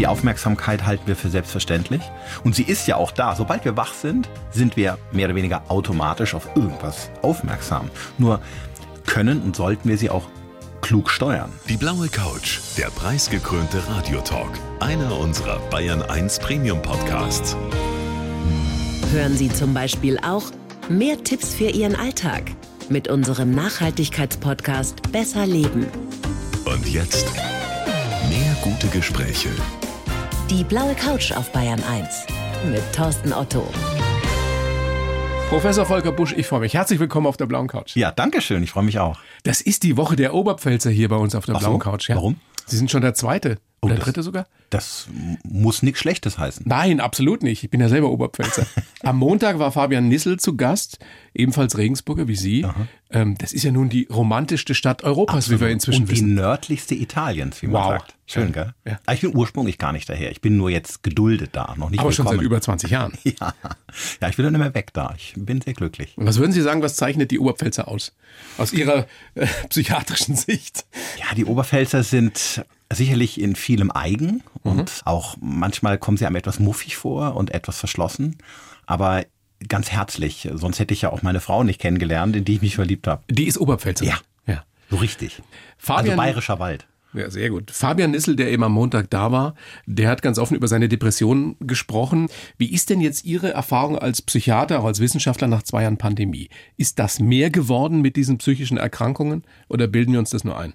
Die Aufmerksamkeit halten wir für selbstverständlich. Und sie ist ja auch da. Sobald wir wach sind, sind wir mehr oder weniger automatisch auf irgendwas aufmerksam. Nur können und sollten wir sie auch klug steuern. Die blaue Couch, der preisgekrönte Radiotalk. Einer unserer Bayern 1 Premium Podcasts. Hören Sie zum Beispiel auch mehr Tipps für Ihren Alltag mit unserem Nachhaltigkeitspodcast Besser Leben. Und jetzt mehr gute Gespräche. Die blaue Couch auf Bayern 1 mit Thorsten Otto. Professor Volker Busch, ich freue mich. Herzlich willkommen auf der blauen Couch. Ja, danke schön. Ich freue mich auch. Das ist die Woche der Oberpfälzer hier bei uns auf der Ach so, blauen Couch. Ja. warum? Sie sind schon der zweite Oh, oder das- dritte sogar? Das muss nichts Schlechtes heißen. Nein, absolut nicht. Ich bin ja selber Oberpfälzer. Am Montag war Fabian Nissel zu Gast, ebenfalls Regensburger wie Sie. Ähm, das ist ja nun die romantischste Stadt Europas, wie wir inzwischen und die wissen. nördlichste Italiens, wie man Wow. sagt. Schön, gell? Ja. Aber ich bin ursprünglich gar nicht daher. Ich bin nur jetzt geduldet da, noch nicht Aber schon seit willkommen. über 20 Jahren. ja. ja, ich will dann nicht mehr weg da. Ich bin sehr glücklich. Und was würden Sie sagen, was zeichnet die Oberpfälzer aus? Aus Ihrer äh, psychiatrischen Sicht? Ja, die Oberpfälzer sind sicherlich in vielem eigen und auch manchmal kommen sie einem etwas muffig vor und etwas verschlossen, aber ganz herzlich. Sonst hätte ich ja auch meine Frau nicht kennengelernt, in die ich mich verliebt habe. Die ist Oberpfälzer. Ja. ja. So richtig. Fabian- also bayerischer Wald. Ja, sehr gut. Fabian Nissel, der eben am Montag da war, der hat ganz offen über seine Depression gesprochen. Wie ist denn jetzt Ihre Erfahrung als Psychiater, auch als Wissenschaftler nach zwei Jahren Pandemie? Ist das mehr geworden mit diesen psychischen Erkrankungen oder bilden wir uns das nur ein?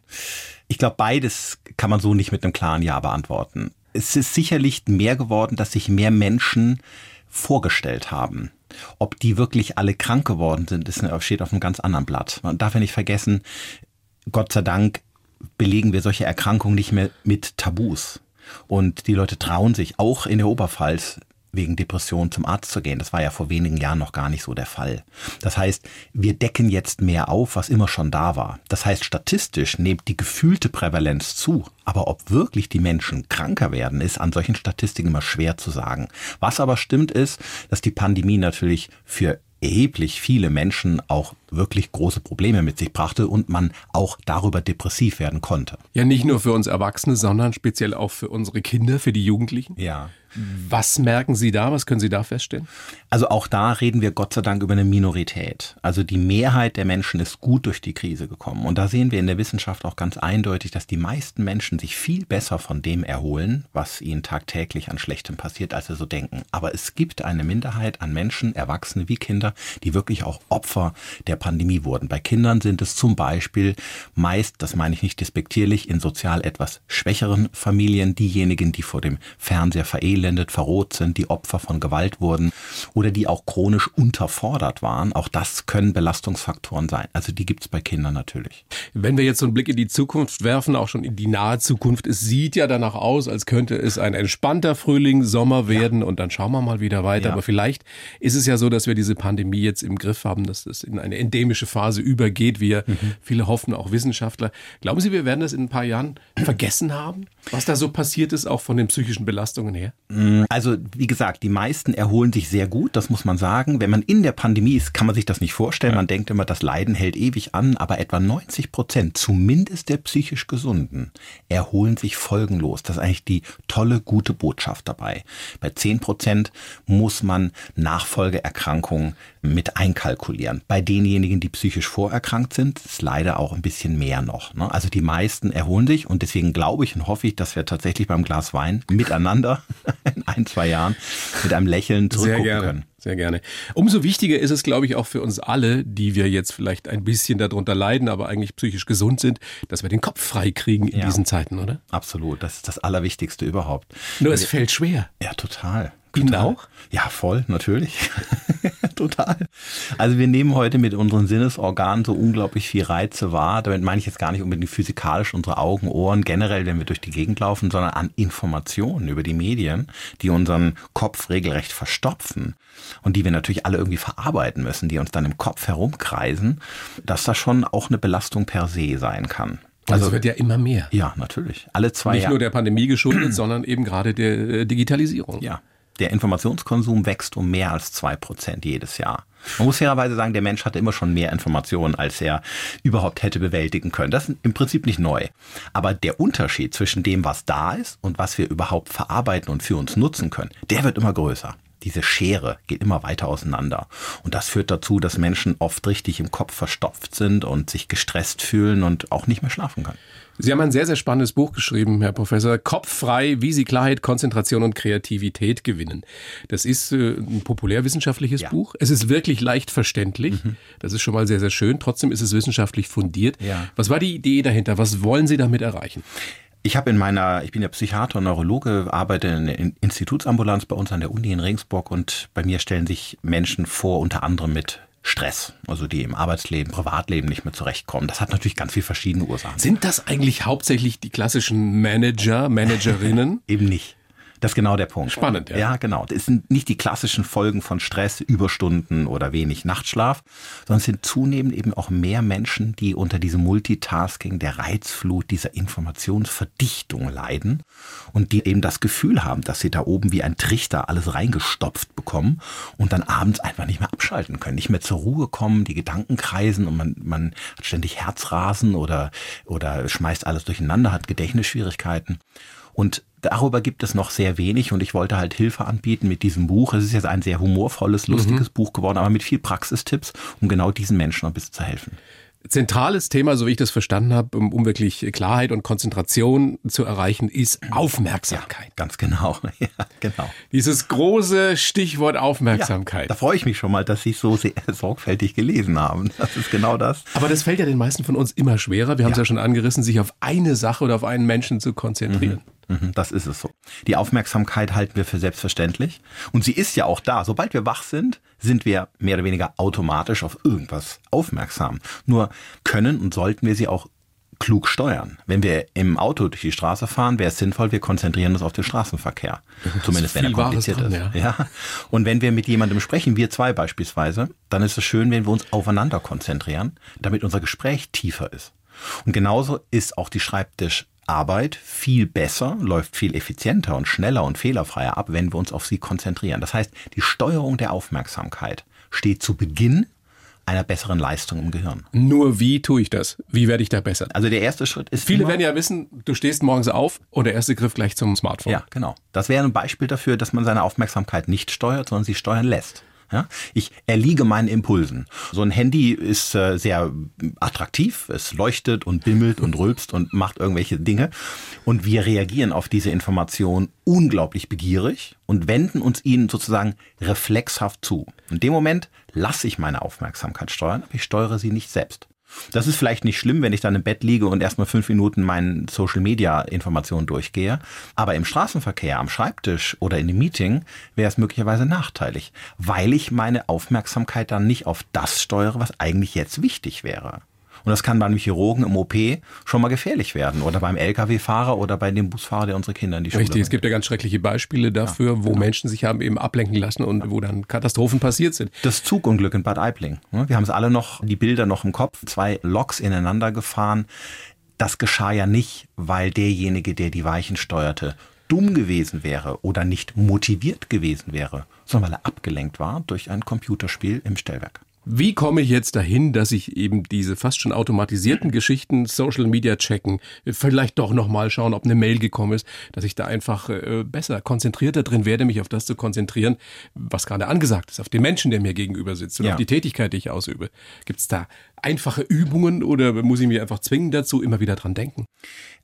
Ich glaube, beides kann man so nicht mit einem klaren Ja beantworten. Es ist sicherlich mehr geworden, dass sich mehr Menschen vorgestellt haben. Ob die wirklich alle krank geworden sind, ist, steht auf einem ganz anderen Blatt. Man darf ja nicht vergessen, Gott sei Dank belegen wir solche Erkrankungen nicht mehr mit Tabus. Und die Leute trauen sich auch in der Oberpfalz wegen Depression zum Arzt zu gehen. Das war ja vor wenigen Jahren noch gar nicht so der Fall. Das heißt, wir decken jetzt mehr auf, was immer schon da war. Das heißt, statistisch nimmt die gefühlte Prävalenz zu. Aber ob wirklich die Menschen kranker werden, ist an solchen Statistiken immer schwer zu sagen. Was aber stimmt ist, dass die Pandemie natürlich für erheblich viele Menschen auch wirklich große Probleme mit sich brachte und man auch darüber depressiv werden konnte. Ja, nicht nur für uns Erwachsene, sondern speziell auch für unsere Kinder, für die Jugendlichen. Ja. Was merken Sie da? Was können Sie da feststellen? Also auch da reden wir Gott sei Dank über eine Minorität. Also die Mehrheit der Menschen ist gut durch die Krise gekommen. Und da sehen wir in der Wissenschaft auch ganz eindeutig, dass die meisten Menschen sich viel besser von dem erholen, was ihnen tagtäglich an Schlechtem passiert, als sie so denken. Aber es gibt eine Minderheit an Menschen, Erwachsene wie Kinder, die wirklich auch Opfer der Pandemie wurden. Bei Kindern sind es zum Beispiel meist, das meine ich nicht despektierlich, in sozial etwas schwächeren Familien diejenigen, die vor dem Fernseher verelendet, verroht sind, die Opfer von Gewalt wurden oder die auch chronisch unterfordert waren. Auch das können Belastungsfaktoren sein. Also die gibt's bei Kindern natürlich. Wenn wir jetzt so einen Blick in die Zukunft werfen, auch schon in die nahe Zukunft, es sieht ja danach aus, als könnte es ein entspannter Frühling, Sommer werden und dann schauen wir mal wieder weiter. Ja. Aber vielleicht ist es ja so, dass wir diese Pandemie jetzt im Griff haben, dass das in eine endemische Phase übergeht, wie ja viele hoffen, auch Wissenschaftler. Glauben Sie, wir werden das in ein paar Jahren vergessen haben, was da so passiert ist, auch von den psychischen Belastungen her? Also wie gesagt, die meisten erholen sich sehr gut, das muss man sagen. Wenn man in der Pandemie ist, kann man sich das nicht vorstellen. Man denkt immer, das Leiden hält ewig an, aber etwa 90 Prozent, zumindest der psychisch Gesunden, erholen sich folgenlos. Das ist eigentlich die tolle, gute Botschaft dabei. Bei 10 Prozent muss man Nachfolgeerkrankungen mit einkalkulieren. Bei denjenigen, die psychisch vorerkrankt sind, ist leider auch ein bisschen mehr noch. ne? Also die meisten erholen sich und deswegen glaube ich und hoffe ich, dass wir tatsächlich beim Glas Wein miteinander in ein, zwei Jahren mit einem Lächeln zurückgucken können. Sehr gerne. Umso wichtiger ist es, glaube ich, auch für uns alle, die wir jetzt vielleicht ein bisschen darunter leiden, aber eigentlich psychisch gesund sind, dass wir den Kopf frei kriegen in Ja. diesen Zeiten, oder? Absolut, das ist das Allerwichtigste überhaupt. Nur es fällt schwer. Ja, total. Ihnen Total. auch? Ja, voll, natürlich. total. Also wir nehmen heute mit unseren Sinnesorganen so unglaublich viel Reize wahr. Damit meine ich jetzt gar nicht unbedingt physikalisch unsere Augen, Ohren, generell, wenn wir durch die Gegend laufen, sondern an Informationen über die Medien, die unseren Kopf regelrecht verstopfen und die wir natürlich alle irgendwie verarbeiten müssen, die uns dann im Kopf herumkreisen, dass das schon auch eine Belastung per se sein kann. Also es wird ja immer mehr. ja, natürlich. Alle zwei Nicht Jahre. nur der Pandemie geschuldet, sondern eben gerade der äh, Digitalisierung. Ja. Der Informationskonsum wächst um mehr als zwei Prozent jedes Jahr. Man muss fairerweise sagen, der Mensch hatte immer schon mehr Informationen, als er überhaupt hätte bewältigen können. Das ist im Prinzip nicht neu. Aber der Unterschied zwischen dem, was da ist und was wir überhaupt verarbeiten und für uns nutzen können, der wird immer größer diese Schere geht immer weiter auseinander. Und das führt dazu, dass Menschen oft richtig im Kopf verstopft sind und sich gestresst fühlen und auch nicht mehr schlafen können. Sie haben ein sehr, sehr spannendes Buch geschrieben, Herr Professor. Kopffrei, wie Sie Klarheit, Konzentration und Kreativität gewinnen. Das ist äh, ein populärwissenschaftliches ja. Buch. Es ist wirklich leicht verständlich. Mhm. Das ist schon mal sehr, sehr schön. Trotzdem ist es wissenschaftlich fundiert. Ja. Was war die Idee dahinter? Was wollen Sie damit erreichen? Ich habe in meiner, ich bin ja Psychiater und Neurologe, arbeite in der Institutsambulanz bei uns an der Uni in Regensburg und bei mir stellen sich Menschen vor, unter anderem mit Stress, also die im Arbeitsleben, Privatleben nicht mehr zurechtkommen. Das hat natürlich ganz viele verschiedene Ursachen. Sind das eigentlich hauptsächlich die klassischen Manager, Managerinnen? Eben nicht. Das ist genau der Punkt. Spannend, ja. Ja, genau. Das sind nicht die klassischen Folgen von Stress, Überstunden oder wenig Nachtschlaf, sondern es sind zunehmend eben auch mehr Menschen, die unter diesem Multitasking, der Reizflut, dieser Informationsverdichtung leiden und die eben das Gefühl haben, dass sie da oben wie ein Trichter alles reingestopft bekommen und dann abends einfach nicht mehr abschalten können, nicht mehr zur Ruhe kommen, die Gedanken kreisen und man, man hat ständig Herzrasen oder, oder schmeißt alles durcheinander, hat Gedächtnisschwierigkeiten. Und darüber gibt es noch sehr wenig und ich wollte halt Hilfe anbieten mit diesem Buch. Es ist jetzt ein sehr humorvolles, lustiges mhm. Buch geworden, aber mit viel Praxistipps, um genau diesen Menschen ein bisschen zu helfen. Zentrales Thema, so wie ich das verstanden habe, um, um wirklich Klarheit und Konzentration zu erreichen, ist Aufmerksamkeit. Ja, ganz genau. Ja, genau. Dieses große Stichwort Aufmerksamkeit. Ja, da freue ich mich schon mal, dass Sie so sehr sorgfältig gelesen haben. Das ist genau das. Aber das fällt ja den meisten von uns immer schwerer. Wir haben es ja schon angerissen, sich auf eine Sache oder auf einen Menschen zu konzentrieren. Mhm. Mhm, das ist es so. Die Aufmerksamkeit halten wir für selbstverständlich. Und sie ist ja auch da. Sobald wir wach sind, sind wir mehr oder weniger automatisch auf irgendwas aufmerksam. Nur können und sollten wir sie auch klug steuern. Wenn wir im Auto durch die Straße fahren, wäre es sinnvoll, wir konzentrieren uns auf den Straßenverkehr. Zumindest wenn er kompliziert dran, ist. Ja. ja. Und wenn wir mit jemandem sprechen, wir zwei beispielsweise, dann ist es schön, wenn wir uns aufeinander konzentrieren, damit unser Gespräch tiefer ist. Und genauso ist auch die Schreibtisch Arbeit viel besser, läuft viel effizienter und schneller und fehlerfreier ab, wenn wir uns auf sie konzentrieren. Das heißt, die Steuerung der Aufmerksamkeit steht zu Beginn einer besseren Leistung im Gehirn. Nur wie tue ich das? Wie werde ich da besser? Also der erste Schritt ist. Viele werden ja wissen, du stehst morgens auf und der erste Griff gleich zum Smartphone. Ja, genau. Das wäre ein Beispiel dafür, dass man seine Aufmerksamkeit nicht steuert, sondern sie steuern lässt. Ja? Ich erliege meinen Impulsen. So ein Handy ist äh, sehr attraktiv. Es leuchtet und bimmelt und rülpst und macht irgendwelche Dinge. Und wir reagieren auf diese Information unglaublich begierig und wenden uns ihnen sozusagen reflexhaft zu. In dem Moment lasse ich meine Aufmerksamkeit steuern, aber ich steuere sie nicht selbst. Das ist vielleicht nicht schlimm, wenn ich dann im Bett liege und erstmal fünf Minuten meinen Social Media Informationen durchgehe. Aber im Straßenverkehr, am Schreibtisch oder in dem Meeting wäre es möglicherweise nachteilig, weil ich meine Aufmerksamkeit dann nicht auf das steuere, was eigentlich jetzt wichtig wäre. Und das kann beim Chirurgen im OP schon mal gefährlich werden oder beim Lkw-Fahrer oder bei dem Busfahrer, der unsere Kinder in die Schule Richtig, bringt. es gibt ja ganz schreckliche Beispiele dafür, ja, wo genau. Menschen sich haben eben ablenken lassen und wo dann Katastrophen passiert sind. Das Zugunglück in Bad Aibling. Ne? Wir haben es alle noch, die Bilder noch im Kopf, zwei Loks ineinander gefahren. Das geschah ja nicht, weil derjenige, der die Weichen steuerte, dumm gewesen wäre oder nicht motiviert gewesen wäre, sondern weil er abgelenkt war durch ein Computerspiel im Stellwerk. Wie komme ich jetzt dahin, dass ich eben diese fast schon automatisierten Geschichten, Social Media checken, vielleicht doch nochmal schauen, ob eine Mail gekommen ist, dass ich da einfach äh, besser, konzentrierter drin werde, mich auf das zu konzentrieren, was gerade angesagt ist, auf den Menschen, der mir gegenüber sitzt und ja. auf die Tätigkeit, die ich ausübe. Gibt es da einfache Übungen oder muss ich mir einfach zwingen dazu, immer wieder dran denken?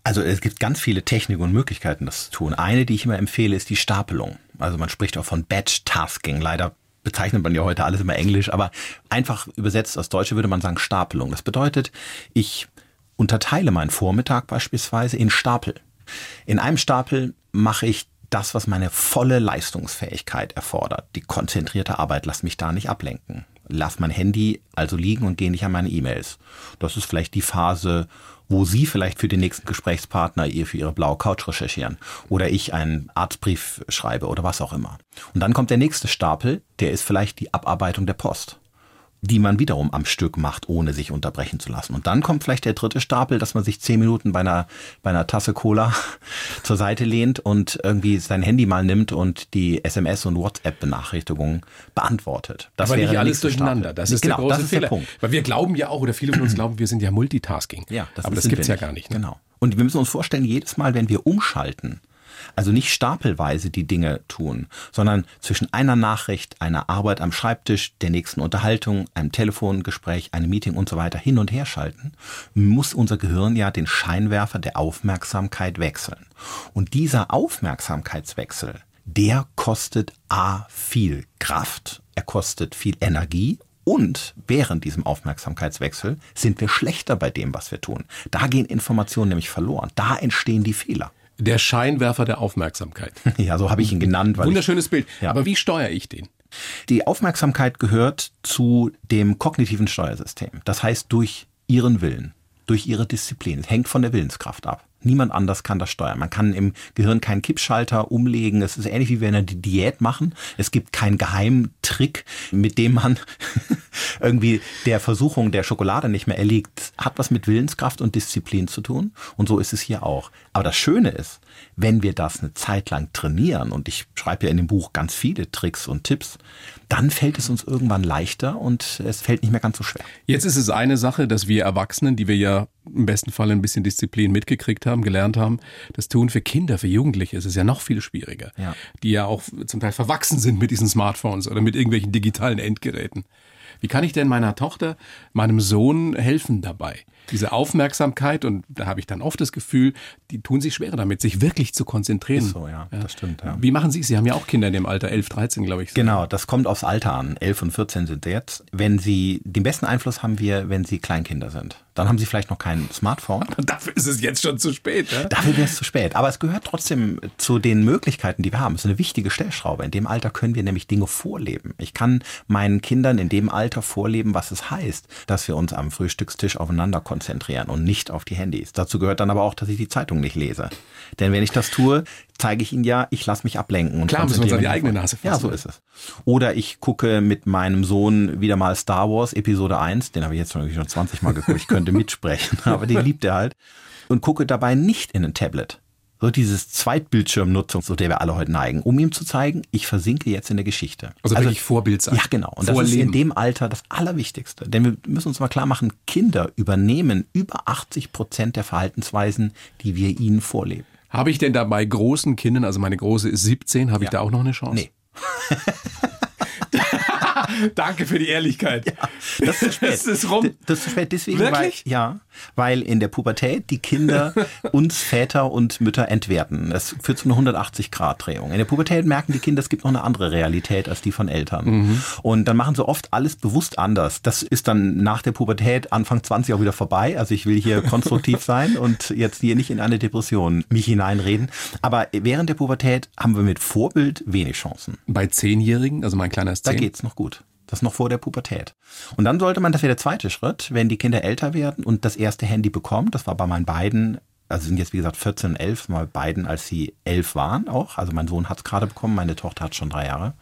Also es gibt ganz viele Techniken und Möglichkeiten, das zu tun. Eine, die ich immer empfehle, ist die Stapelung. Also man spricht auch von Batch Tasking. Leider bezeichnet man ja heute alles immer Englisch, aber einfach übersetzt aus Deutsche würde man sagen Stapelung. Das bedeutet, ich unterteile meinen Vormittag beispielsweise in Stapel. In einem Stapel mache ich das, was meine volle Leistungsfähigkeit erfordert. Die konzentrierte Arbeit, lass mich da nicht ablenken. Lass mein Handy also liegen und gehe nicht an meine E-Mails. Das ist vielleicht die Phase, wo Sie vielleicht für den nächsten Gesprächspartner ihr für Ihre blaue Couch recherchieren oder ich einen Arztbrief schreibe oder was auch immer. Und dann kommt der nächste Stapel, der ist vielleicht die Abarbeitung der Post die man wiederum am Stück macht, ohne sich unterbrechen zu lassen. Und dann kommt vielleicht der dritte Stapel, dass man sich zehn Minuten bei einer, bei einer Tasse Cola zur Seite lehnt und irgendwie sein Handy mal nimmt und die SMS- und WhatsApp-Benachrichtigungen beantwortet. Das Aber nicht alles durcheinander. Stapel. Das ist genau, der große das ist Fehler. Der Punkt. Weil wir glauben ja auch, oder viele von uns glauben, wir sind ja Multitasking. Ja, das Aber das gibt's ja gar nicht. Ne? Genau. Und wir müssen uns vorstellen, jedes Mal, wenn wir umschalten, also nicht stapelweise die Dinge tun, sondern zwischen einer Nachricht, einer Arbeit am Schreibtisch, der nächsten Unterhaltung, einem Telefongespräch, einem Meeting und so weiter hin und her schalten, muss unser Gehirn ja den Scheinwerfer der Aufmerksamkeit wechseln. Und dieser Aufmerksamkeitswechsel, der kostet A viel Kraft, er kostet viel Energie und während diesem Aufmerksamkeitswechsel sind wir schlechter bei dem, was wir tun. Da gehen Informationen nämlich verloren. Da entstehen die Fehler. Der Scheinwerfer der Aufmerksamkeit. Ja, so habe ich ihn genannt. Wunderschönes ich, Bild. Ja. Aber wie steuere ich den? Die Aufmerksamkeit gehört zu dem kognitiven Steuersystem. Das heißt durch ihren Willen, durch ihre Disziplin. Es hängt von der Willenskraft ab. Niemand anders kann das steuern. Man kann im Gehirn keinen Kippschalter umlegen. Es ist ähnlich wie wenn wir die Diät machen. Es gibt keinen Geheimtrick, mit dem man irgendwie der Versuchung der Schokolade nicht mehr erliegt. Hat was mit Willenskraft und Disziplin zu tun. Und so ist es hier auch. Aber das Schöne ist, wenn wir das eine Zeit lang trainieren, und ich schreibe ja in dem Buch ganz viele Tricks und Tipps, dann fällt es uns irgendwann leichter und es fällt nicht mehr ganz so schwer. Jetzt ist es eine Sache, dass wir Erwachsenen, die wir ja im besten Fall ein bisschen Disziplin mitgekriegt haben, gelernt haben, das tun für Kinder, für Jugendliche ist es ja noch viel schwieriger, ja. die ja auch zum Teil verwachsen sind mit diesen Smartphones oder mit irgendwelchen digitalen Endgeräten. Wie kann ich denn meiner Tochter, meinem Sohn helfen dabei? Diese Aufmerksamkeit und da habe ich dann oft das Gefühl, die tun sich schwerer damit, sich wirklich zu konzentrieren. Ist so, ja, ja. das stimmt. Ja. Wie machen Sie es? Sie haben ja auch Kinder in dem Alter, 11, 13, glaube ich. Genau, das kommt aufs Alter an. 11 und 14 sind sie jetzt. Wenn Sie, den besten Einfluss haben wir, wenn Sie Kleinkinder sind. Dann haben Sie vielleicht noch kein Smartphone. Aber dafür ist es jetzt schon zu spät. Ne? Dafür wäre es zu spät. Aber es gehört trotzdem zu den Möglichkeiten, die wir haben. Es ist eine wichtige Stellschraube. In dem Alter können wir nämlich Dinge vorleben. Ich kann meinen Kindern in dem Alter vorleben, was es heißt, dass wir uns am Frühstückstisch aufeinander konzentrieren und nicht auf die Handys. Dazu gehört dann aber auch, dass ich die Zeitung nicht lese. Denn wenn ich das tue, zeige ich ihnen ja, ich lasse mich ablenken. Und Klar, müssen wir uns an die eigene Nase fassen. Ja, so ist es. Oder ich gucke mit meinem Sohn wieder mal Star Wars Episode 1, den habe ich jetzt schon 20 Mal geguckt, ich könnte mitsprechen, aber den liebt er halt. Und gucke dabei nicht in ein Tablet, so dieses Zweitbildschirmnutzung, zu der wir alle heute neigen, um ihm zu zeigen, ich versinke jetzt in der Geschichte. Also, also wirklich Vorbild sein. Ja, genau. Und Vorleben. das ist in dem Alter das Allerwichtigste. Denn wir müssen uns mal klar machen, Kinder übernehmen über 80 Prozent der Verhaltensweisen, die wir ihnen vorleben. Habe ich denn da bei großen Kindern, also meine große ist 17, habe ja. ich da auch noch eine Chance? Nee. Danke für die Ehrlichkeit. Ja, das ist zu spät. Das ist rum. Das ist zu spät deswegen, Wirklich? Weil, ja, weil in der Pubertät die Kinder uns Väter und Mütter entwerten. Das führt zu einer 180 Grad Drehung. In der Pubertät merken die Kinder, es gibt noch eine andere Realität als die von Eltern. Mhm. Und dann machen sie oft alles bewusst anders. Das ist dann nach der Pubertät Anfang 20 auch wieder vorbei. Also ich will hier konstruktiv sein und jetzt hier nicht in eine Depression mich hineinreden. Aber während der Pubertät haben wir mit Vorbild wenig Chancen. Bei Zehnjährigen, also mein kleiner ist zehn. Da geht's noch gut. Das noch vor der Pubertät. Und dann sollte man, das wäre der zweite Schritt, wenn die Kinder älter werden und das erste Handy bekommen, das war bei meinen beiden, also sind jetzt wie gesagt 14 und 11, mal beiden, als sie 11 waren auch, also mein Sohn hat es gerade bekommen, meine Tochter hat schon drei Jahre,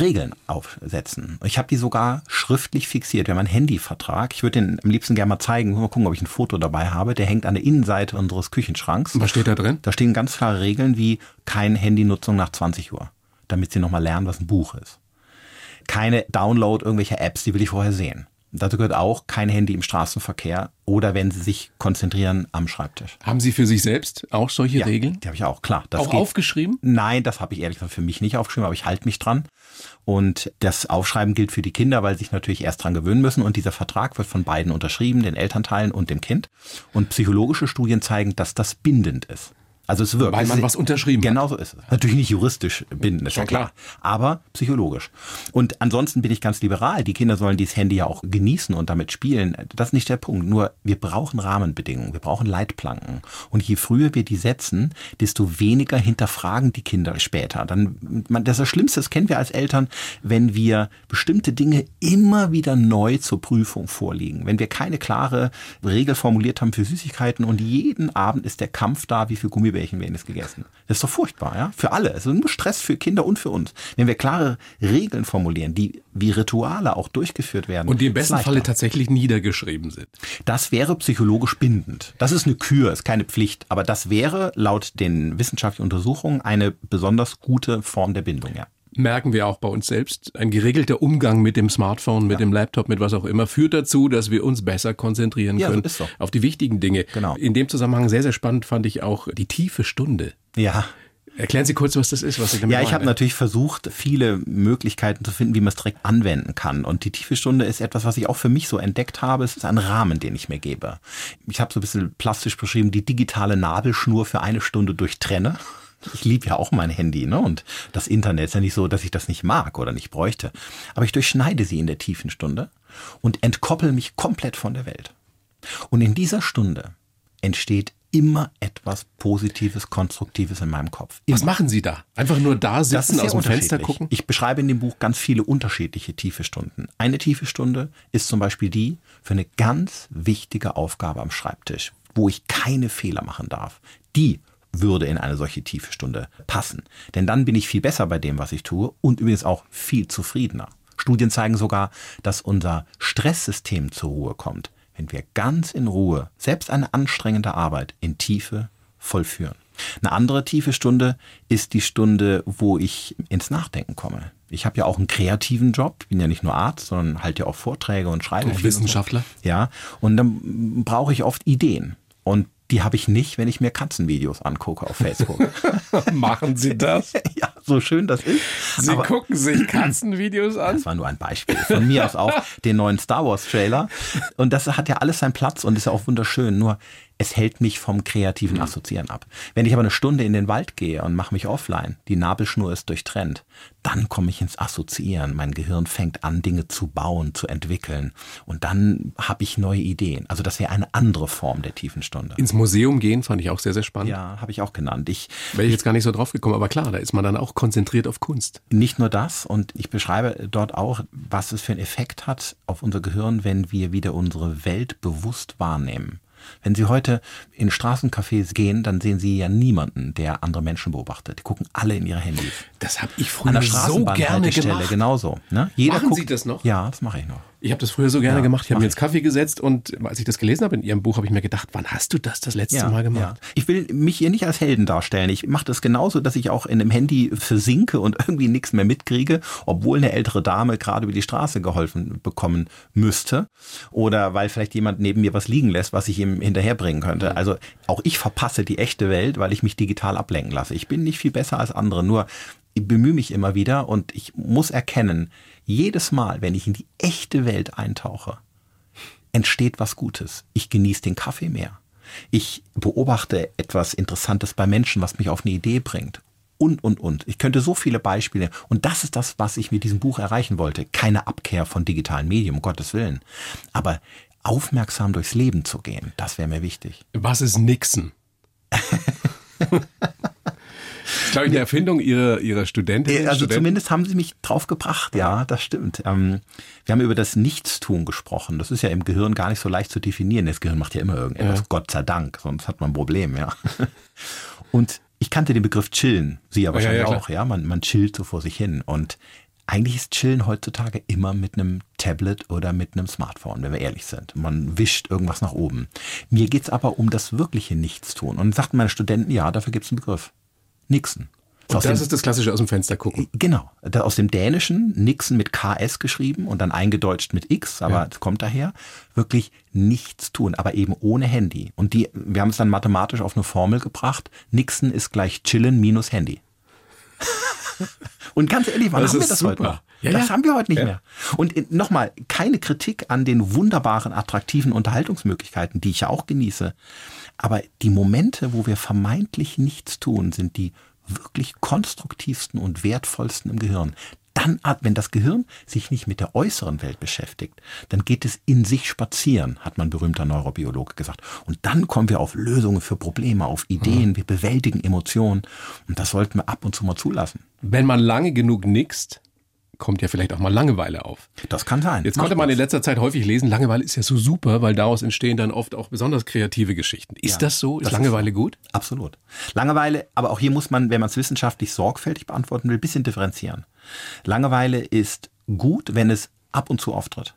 Regeln aufsetzen. Ich habe die sogar schriftlich fixiert. Wir haben einen Handyvertrag. Ich würde den am liebsten gerne mal zeigen. Mal gucken, ob ich ein Foto dabei habe. Der hängt an der Innenseite unseres Küchenschranks. Was steht da drin? Da stehen ganz klare Regeln wie kein Handynutzung nach 20 Uhr, damit sie nochmal lernen, was ein Buch ist keine Download irgendwelcher Apps, die will ich vorher sehen. Dazu gehört auch kein Handy im Straßenverkehr oder wenn Sie sich konzentrieren am Schreibtisch. Haben Sie für sich selbst auch solche ja, Regeln? Die habe ich auch, klar. Das auch geht. aufgeschrieben? Nein, das habe ich ehrlich gesagt für mich nicht aufgeschrieben, aber ich halte mich dran. Und das Aufschreiben gilt für die Kinder, weil sie sich natürlich erst dran gewöhnen müssen. Und dieser Vertrag wird von beiden unterschrieben, den Elternteilen und dem Kind. Und psychologische Studien zeigen, dass das bindend ist. Also es wirkt. Weil man was unterschrieben genau hat. Genau so ist es. Natürlich nicht juristisch bindend, ist schon klar. Aber psychologisch. Und ansonsten bin ich ganz liberal. Die Kinder sollen dieses Handy ja auch genießen und damit spielen. Das ist nicht der Punkt. Nur wir brauchen Rahmenbedingungen. Wir brauchen Leitplanken. Und je früher wir die setzen, desto weniger hinterfragen die Kinder später. Dann, man, das, ist das Schlimmste, das kennen wir als Eltern, wenn wir bestimmte Dinge immer wieder neu zur Prüfung vorliegen. Wenn wir keine klare Regel formuliert haben für Süßigkeiten und jeden Abend ist der Kampf da, wie viel Gummi Gummibärchen wenigstens gegessen. Das ist doch furchtbar, ja? Für alle. Es ist nur Stress für Kinder und für uns. Wenn wir klare Regeln formulieren, die wie Rituale auch durchgeführt werden. Und die im besten Falle tatsächlich niedergeschrieben sind. Das wäre psychologisch bindend. Das ist eine Kür, ist keine Pflicht. Aber das wäre laut den wissenschaftlichen Untersuchungen eine besonders gute Form der Bindung, ja merken wir auch bei uns selbst. Ein geregelter Umgang mit dem Smartphone, mit ja. dem Laptop, mit was auch immer, führt dazu, dass wir uns besser konzentrieren ja, können so auf die wichtigen Dinge. Genau. In dem Zusammenhang sehr, sehr spannend fand ich auch die tiefe Stunde. Ja. Erklären Sie kurz, was das ist, was Sie damit Ja, ich habe natürlich versucht, viele Möglichkeiten zu finden, wie man es direkt anwenden kann. Und die tiefe Stunde ist etwas, was ich auch für mich so entdeckt habe. Es ist ein Rahmen, den ich mir gebe. Ich habe so ein bisschen plastisch beschrieben, die digitale Nabelschnur für eine Stunde durchtrenne. Ich liebe ja auch mein Handy, ne? Und das Internet ist ja nicht so, dass ich das nicht mag oder nicht bräuchte. Aber ich durchschneide sie in der tiefen Stunde und entkoppel mich komplett von der Welt. Und in dieser Stunde entsteht immer etwas Positives, Konstruktives in meinem Kopf. Immer. Was machen Sie da? Einfach nur da sitzen, aus dem Fenster gucken? Ich beschreibe in dem Buch ganz viele unterschiedliche tiefe Stunden. Eine tiefe Stunde ist zum Beispiel die für eine ganz wichtige Aufgabe am Schreibtisch, wo ich keine Fehler machen darf. Die würde in eine solche tiefe Stunde passen. Denn dann bin ich viel besser bei dem, was ich tue und übrigens auch viel zufriedener. Studien zeigen sogar, dass unser Stresssystem zur Ruhe kommt, wenn wir ganz in Ruhe selbst eine anstrengende Arbeit in Tiefe vollführen. Eine andere tiefe Stunde ist die Stunde, wo ich ins Nachdenken komme. Ich habe ja auch einen kreativen Job, ich bin ja nicht nur Arzt, sondern halt ja auch Vorträge und schreibe. Auch Wissenschaftler. So. Ja, und dann brauche ich oft Ideen. Und die habe ich nicht, wenn ich mir Katzenvideos angucke auf Facebook. Machen Sie das? ja, so schön das ist. Sie Aber gucken sich Katzenvideos an? Das war nur ein Beispiel. Von mir aus auch den neuen Star Wars Trailer. Und das hat ja alles seinen Platz und ist ja auch wunderschön. Nur es hält mich vom kreativen mhm. Assoziieren ab. Wenn ich aber eine Stunde in den Wald gehe und mache mich offline, die Nabelschnur ist durchtrennt, dann komme ich ins Assoziieren. Mein Gehirn fängt an, Dinge zu bauen, zu entwickeln. Und dann habe ich neue Ideen. Also das wäre eine andere Form der tiefen Stunde. Ins Museum gehen fand ich auch sehr, sehr spannend. Ja, habe ich auch genannt. Ich wäre jetzt gar nicht so drauf gekommen, aber klar, da ist man dann auch konzentriert auf Kunst. Nicht nur das, und ich beschreibe dort auch, was es für einen Effekt hat auf unser Gehirn, wenn wir wieder unsere Welt bewusst wahrnehmen. Wenn Sie heute in Straßencafés gehen, dann sehen Sie ja niemanden, der andere Menschen beobachtet. Die gucken alle in ihre Handys. Das habe ich früher so gerne gemacht. Genauso. Ne? Jeder Machen guckt, Sie das noch? Ja, das mache ich noch. Ich habe das früher so gerne ja, gemacht. Ich habe mir ins Kaffee gesetzt und als ich das gelesen habe in Ihrem Buch, habe ich mir gedacht, wann hast du das das letzte ja, Mal gemacht? Ja. Ich will mich hier nicht als Helden darstellen. Ich mache das genauso, dass ich auch in dem Handy versinke und irgendwie nichts mehr mitkriege, obwohl eine ältere Dame gerade über die Straße geholfen bekommen müsste oder weil vielleicht jemand neben mir was liegen lässt, was ich ihm hinterherbringen könnte. Also auch ich verpasse die echte Welt, weil ich mich digital ablenken lasse. Ich bin nicht viel besser als andere, nur ich bemühe mich immer wieder und ich muss erkennen, jedes Mal, wenn ich in die echte Welt eintauche, entsteht was Gutes. Ich genieße den Kaffee mehr. Ich beobachte etwas Interessantes bei Menschen, was mich auf eine Idee bringt. Und, und, und. Ich könnte so viele Beispiele. Und das ist das, was ich mit diesem Buch erreichen wollte. Keine Abkehr von digitalen Medien, um Gottes Willen. Aber aufmerksam durchs Leben zu gehen, das wäre mir wichtig. Was ist Nixon? glaube ich, eine Erfindung ihrer, ihrer Studentin. Also Studenten. zumindest haben sie mich drauf gebracht, ja, das stimmt. Ähm, wir haben über das Nichtstun gesprochen. Das ist ja im Gehirn gar nicht so leicht zu definieren. Das Gehirn macht ja immer irgendetwas, ja. Gott sei Dank, sonst hat man ein Problem, ja. Und ich kannte den Begriff chillen, Sie ja wahrscheinlich ja, ja, auch, ja. Man, man chillt so vor sich hin. Und eigentlich ist Chillen heutzutage immer mit einem Tablet oder mit einem Smartphone, wenn wir ehrlich sind. Man wischt irgendwas nach oben. Mir geht's aber um das wirkliche Nichtstun. Und sagten meine Studenten, ja, dafür gibt's einen Begriff. Nixon. Und das dem, ist das klassische aus dem Fenster gucken. Genau. Aus dem Dänischen, Nixon mit KS geschrieben und dann eingedeutscht mit X, aber ja. kommt daher, wirklich nichts tun, aber eben ohne Handy. Und die, wir haben es dann mathematisch auf eine Formel gebracht. Nixon ist gleich chillen minus Handy. und ganz ehrlich, wann das haben wir das super. heute noch? Ja, das ja. haben wir heute nicht mehr. Und nochmal, keine Kritik an den wunderbaren, attraktiven Unterhaltungsmöglichkeiten, die ich ja auch genieße. Aber die Momente, wo wir vermeintlich nichts tun, sind die wirklich konstruktivsten und wertvollsten im Gehirn. Dann, wenn das Gehirn sich nicht mit der äußeren Welt beschäftigt, dann geht es in sich spazieren, hat mein berühmter Neurobiologe gesagt. Und dann kommen wir auf Lösungen für Probleme, auf Ideen, mhm. wir bewältigen Emotionen. Und das sollten wir ab und zu mal zulassen. Wenn man lange genug nickst, kommt ja vielleicht auch mal Langeweile auf. Das kann sein. Jetzt Macht konnte man in letzter Zeit häufig lesen, Langeweile ist ja so super, weil daraus entstehen dann oft auch besonders kreative Geschichten. Ist Ja, das so? Ist das ist Langeweile gut? Absolut. Langeweile, aber auch hier muss man, wenn man es wissenschaftlich sorgfältig beantworten will, ein bisschen differenzieren. Langeweile ist gut, wenn es ab und zu auftritt.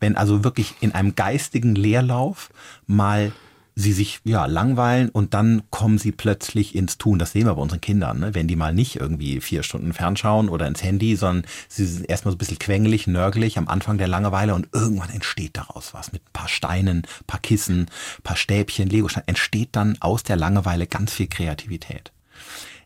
Wenn also wirklich in einem geistigen Leerlauf mal sie sich ja langweilen und dann kommen sie plötzlich ins Tun. Das sehen wir bei unseren Kindern, ne? wenn die mal nicht irgendwie vier Stunden fernschauen oder ins Handy, sondern sie sind erstmal so ein bisschen quengelig, nörgelig am Anfang der Langeweile und irgendwann entsteht daraus was mit ein paar Steinen, paar Kissen, paar Stäbchen, Legosteinen, entsteht dann aus der Langeweile ganz viel Kreativität.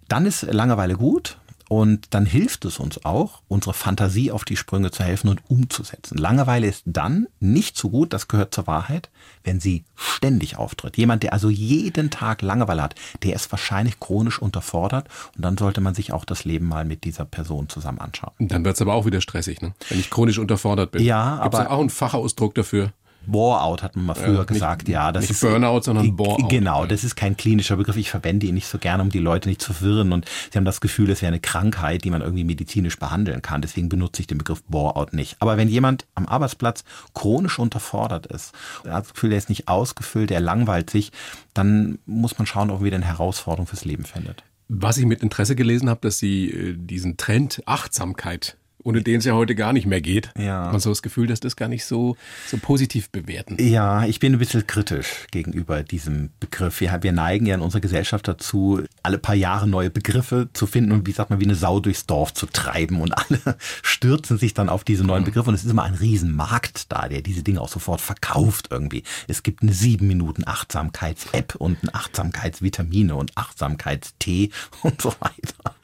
Dann ist Langeweile gut und dann hilft es uns auch, unsere Fantasie auf die Sprünge zu helfen und umzusetzen. Langeweile ist dann nicht so gut, das gehört zur Wahrheit, wenn sie ständig auftritt. Jemand, der also jeden Tag Langeweile hat, der ist wahrscheinlich chronisch unterfordert und dann sollte man sich auch das Leben mal mit dieser Person zusammen anschauen. Dann wird's aber auch wieder stressig, ne? wenn ich chronisch unterfordert bin. Ja, Gibt's aber- da auch einen Fachausdruck dafür? Bore-out hat man mal früher nicht- gesagt, ja. Das nicht ist, Burnout, sondern Bore-out. Genau, das ist kein klinischer Begriff. Ich verwende ihn nicht so gerne, um die Leute nicht zu verwirren. Und sie haben das Gefühl, es wäre eine Krankheit, die man irgendwie medizinisch behandeln kann. Deswegen benutze ich den Begriff Bore-out nicht. Aber wenn jemand am Arbeitsplatz chronisch unterfordert ist, er hat das Gefühl, er ist nicht ausgefüllt, er langweilt sich, dann muss man schauen, ob er wieder eine Herausforderung fürs Leben findet. Was ich mit Interesse gelesen habe, dass Sie äh, diesen Trend Achtsamkeit, ohne den es ja heute gar nicht mehr geht, Ja. hat man so das Gefühl, dass das gar nicht so, so positiv bewerten. Ja, ich bin ein bisschen kritisch gegenüber diesem Begriff. Wir, wir neigen ja in unserer Gesellschaft dazu, alle paar Jahre neue Begriffe zu finden und wie sagt man, wie eine Sau durchs Dorf zu treiben und alle stürzen sich dann auf diese neuen Begriffe und es ist immer ein Riesenmarkt da, der diese Dinge auch sofort verkauft irgendwie. Es gibt eine sieben Minuten Achtsamkeits-App und ein Achtsamkeitsvitamine und Achtsamkeitstee und so weiter.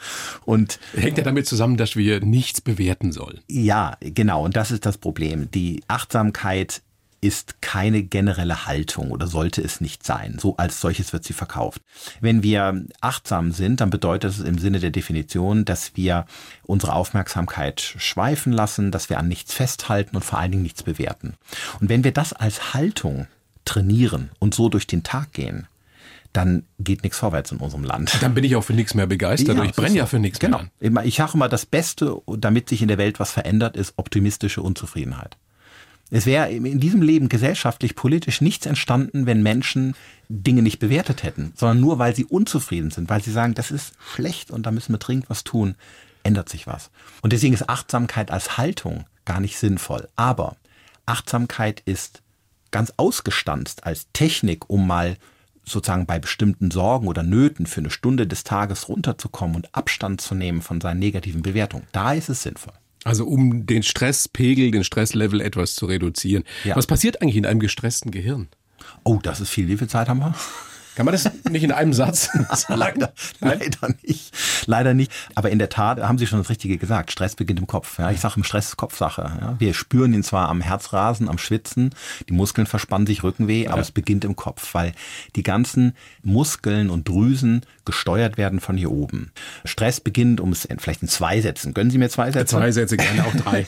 Und Hängt ja damit zusammen, dass wir nichts bewerten sollen. ja, genau. Und das ist das Problem. Die Achtsamkeit ist keine generelle Haltung oder sollte es nicht sein. So als solches wird sie verkauft. Wenn wir achtsam sind, dann bedeutet es im Sinne der Definition, dass wir unsere Aufmerksamkeit schweifen lassen, dass wir an nichts festhalten und vor allen Dingen nichts bewerten. Und wenn wir das als Haltung trainieren und so durch den Tag gehen, dann geht nichts vorwärts in unserem Land. Dann bin ich auch für nichts mehr begeistert. oder ich so brenne ist ja für nichts genau. mehr. Ich sage immer, das Beste, damit sich in der Welt was verändert, ist optimistische Unzufriedenheit. Es wäre in diesem Leben gesellschaftlich, politisch nichts entstanden, wenn Menschen Dinge nicht bewertet hätten, sondern nur, weil sie unzufrieden sind, weil sie sagen, das ist schlecht und da müssen wir dringend was tun, ändert sich was. Und deswegen ist Achtsamkeit als Haltung gar nicht sinnvoll. Aber Achtsamkeit ist ganz ausgestanzt als Technik, um mal sozusagen bei bestimmten Sorgen oder Nöten für eine Stunde des Tages runterzukommen und Abstand zu nehmen von seinen negativen Bewertungen. Da ist es sinnvoll. Also um den Stresspegel, den Stresslevel etwas zu reduzieren. Ja. Was passiert eigentlich in einem gestressten Gehirn? Oh, das ist viel. Wie viel Zeit haben wir? Kann man das nicht in einem Satz sagen? Leider, leider nicht. Leider nicht. Aber in der Tat haben Sie schon das Richtige gesagt. Stress beginnt im Kopf. Ja, ich sage im Stress ist Kopfsache. Ja. Wir spüren ihn zwar am Herzrasen, am Schwitzen, die Muskeln verspannen sich, Rückenweh, aber es beginnt im Kopf, weil die ganzen Muskeln und Drüsen gesteuert werden von hier oben. Stress beginnt, um es vielleicht in zwei Sätzen. Gönnen Sie mir zwei Sätze? Zwei Sätze, gerne auch drei.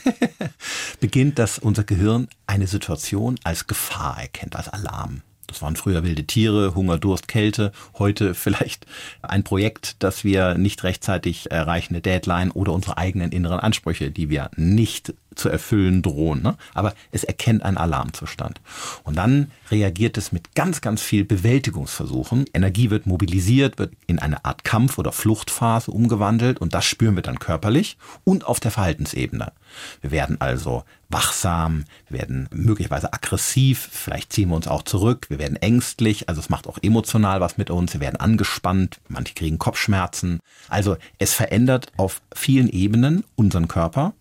beginnt, dass unser Gehirn eine Situation als Gefahr erkennt, als Alarm. Das waren früher wilde Tiere, Hunger, Durst, Kälte. Heute vielleicht ein Projekt, das wir nicht rechtzeitig erreichen, eine Deadline oder unsere eigenen inneren Ansprüche, die wir nicht zu erfüllen drohen. Ne? Aber es erkennt einen Alarmzustand. Und dann reagiert es mit ganz, ganz viel Bewältigungsversuchen. Energie wird mobilisiert, wird in eine Art Kampf- oder Fluchtphase umgewandelt und das spüren wir dann körperlich und auf der Verhaltensebene. Wir werden also wachsam, wir werden möglicherweise aggressiv, vielleicht ziehen wir uns auch zurück, wir werden ängstlich, also es macht auch emotional was mit uns, wir werden angespannt, manche kriegen Kopfschmerzen. Also es verändert auf vielen Ebenen unseren Körper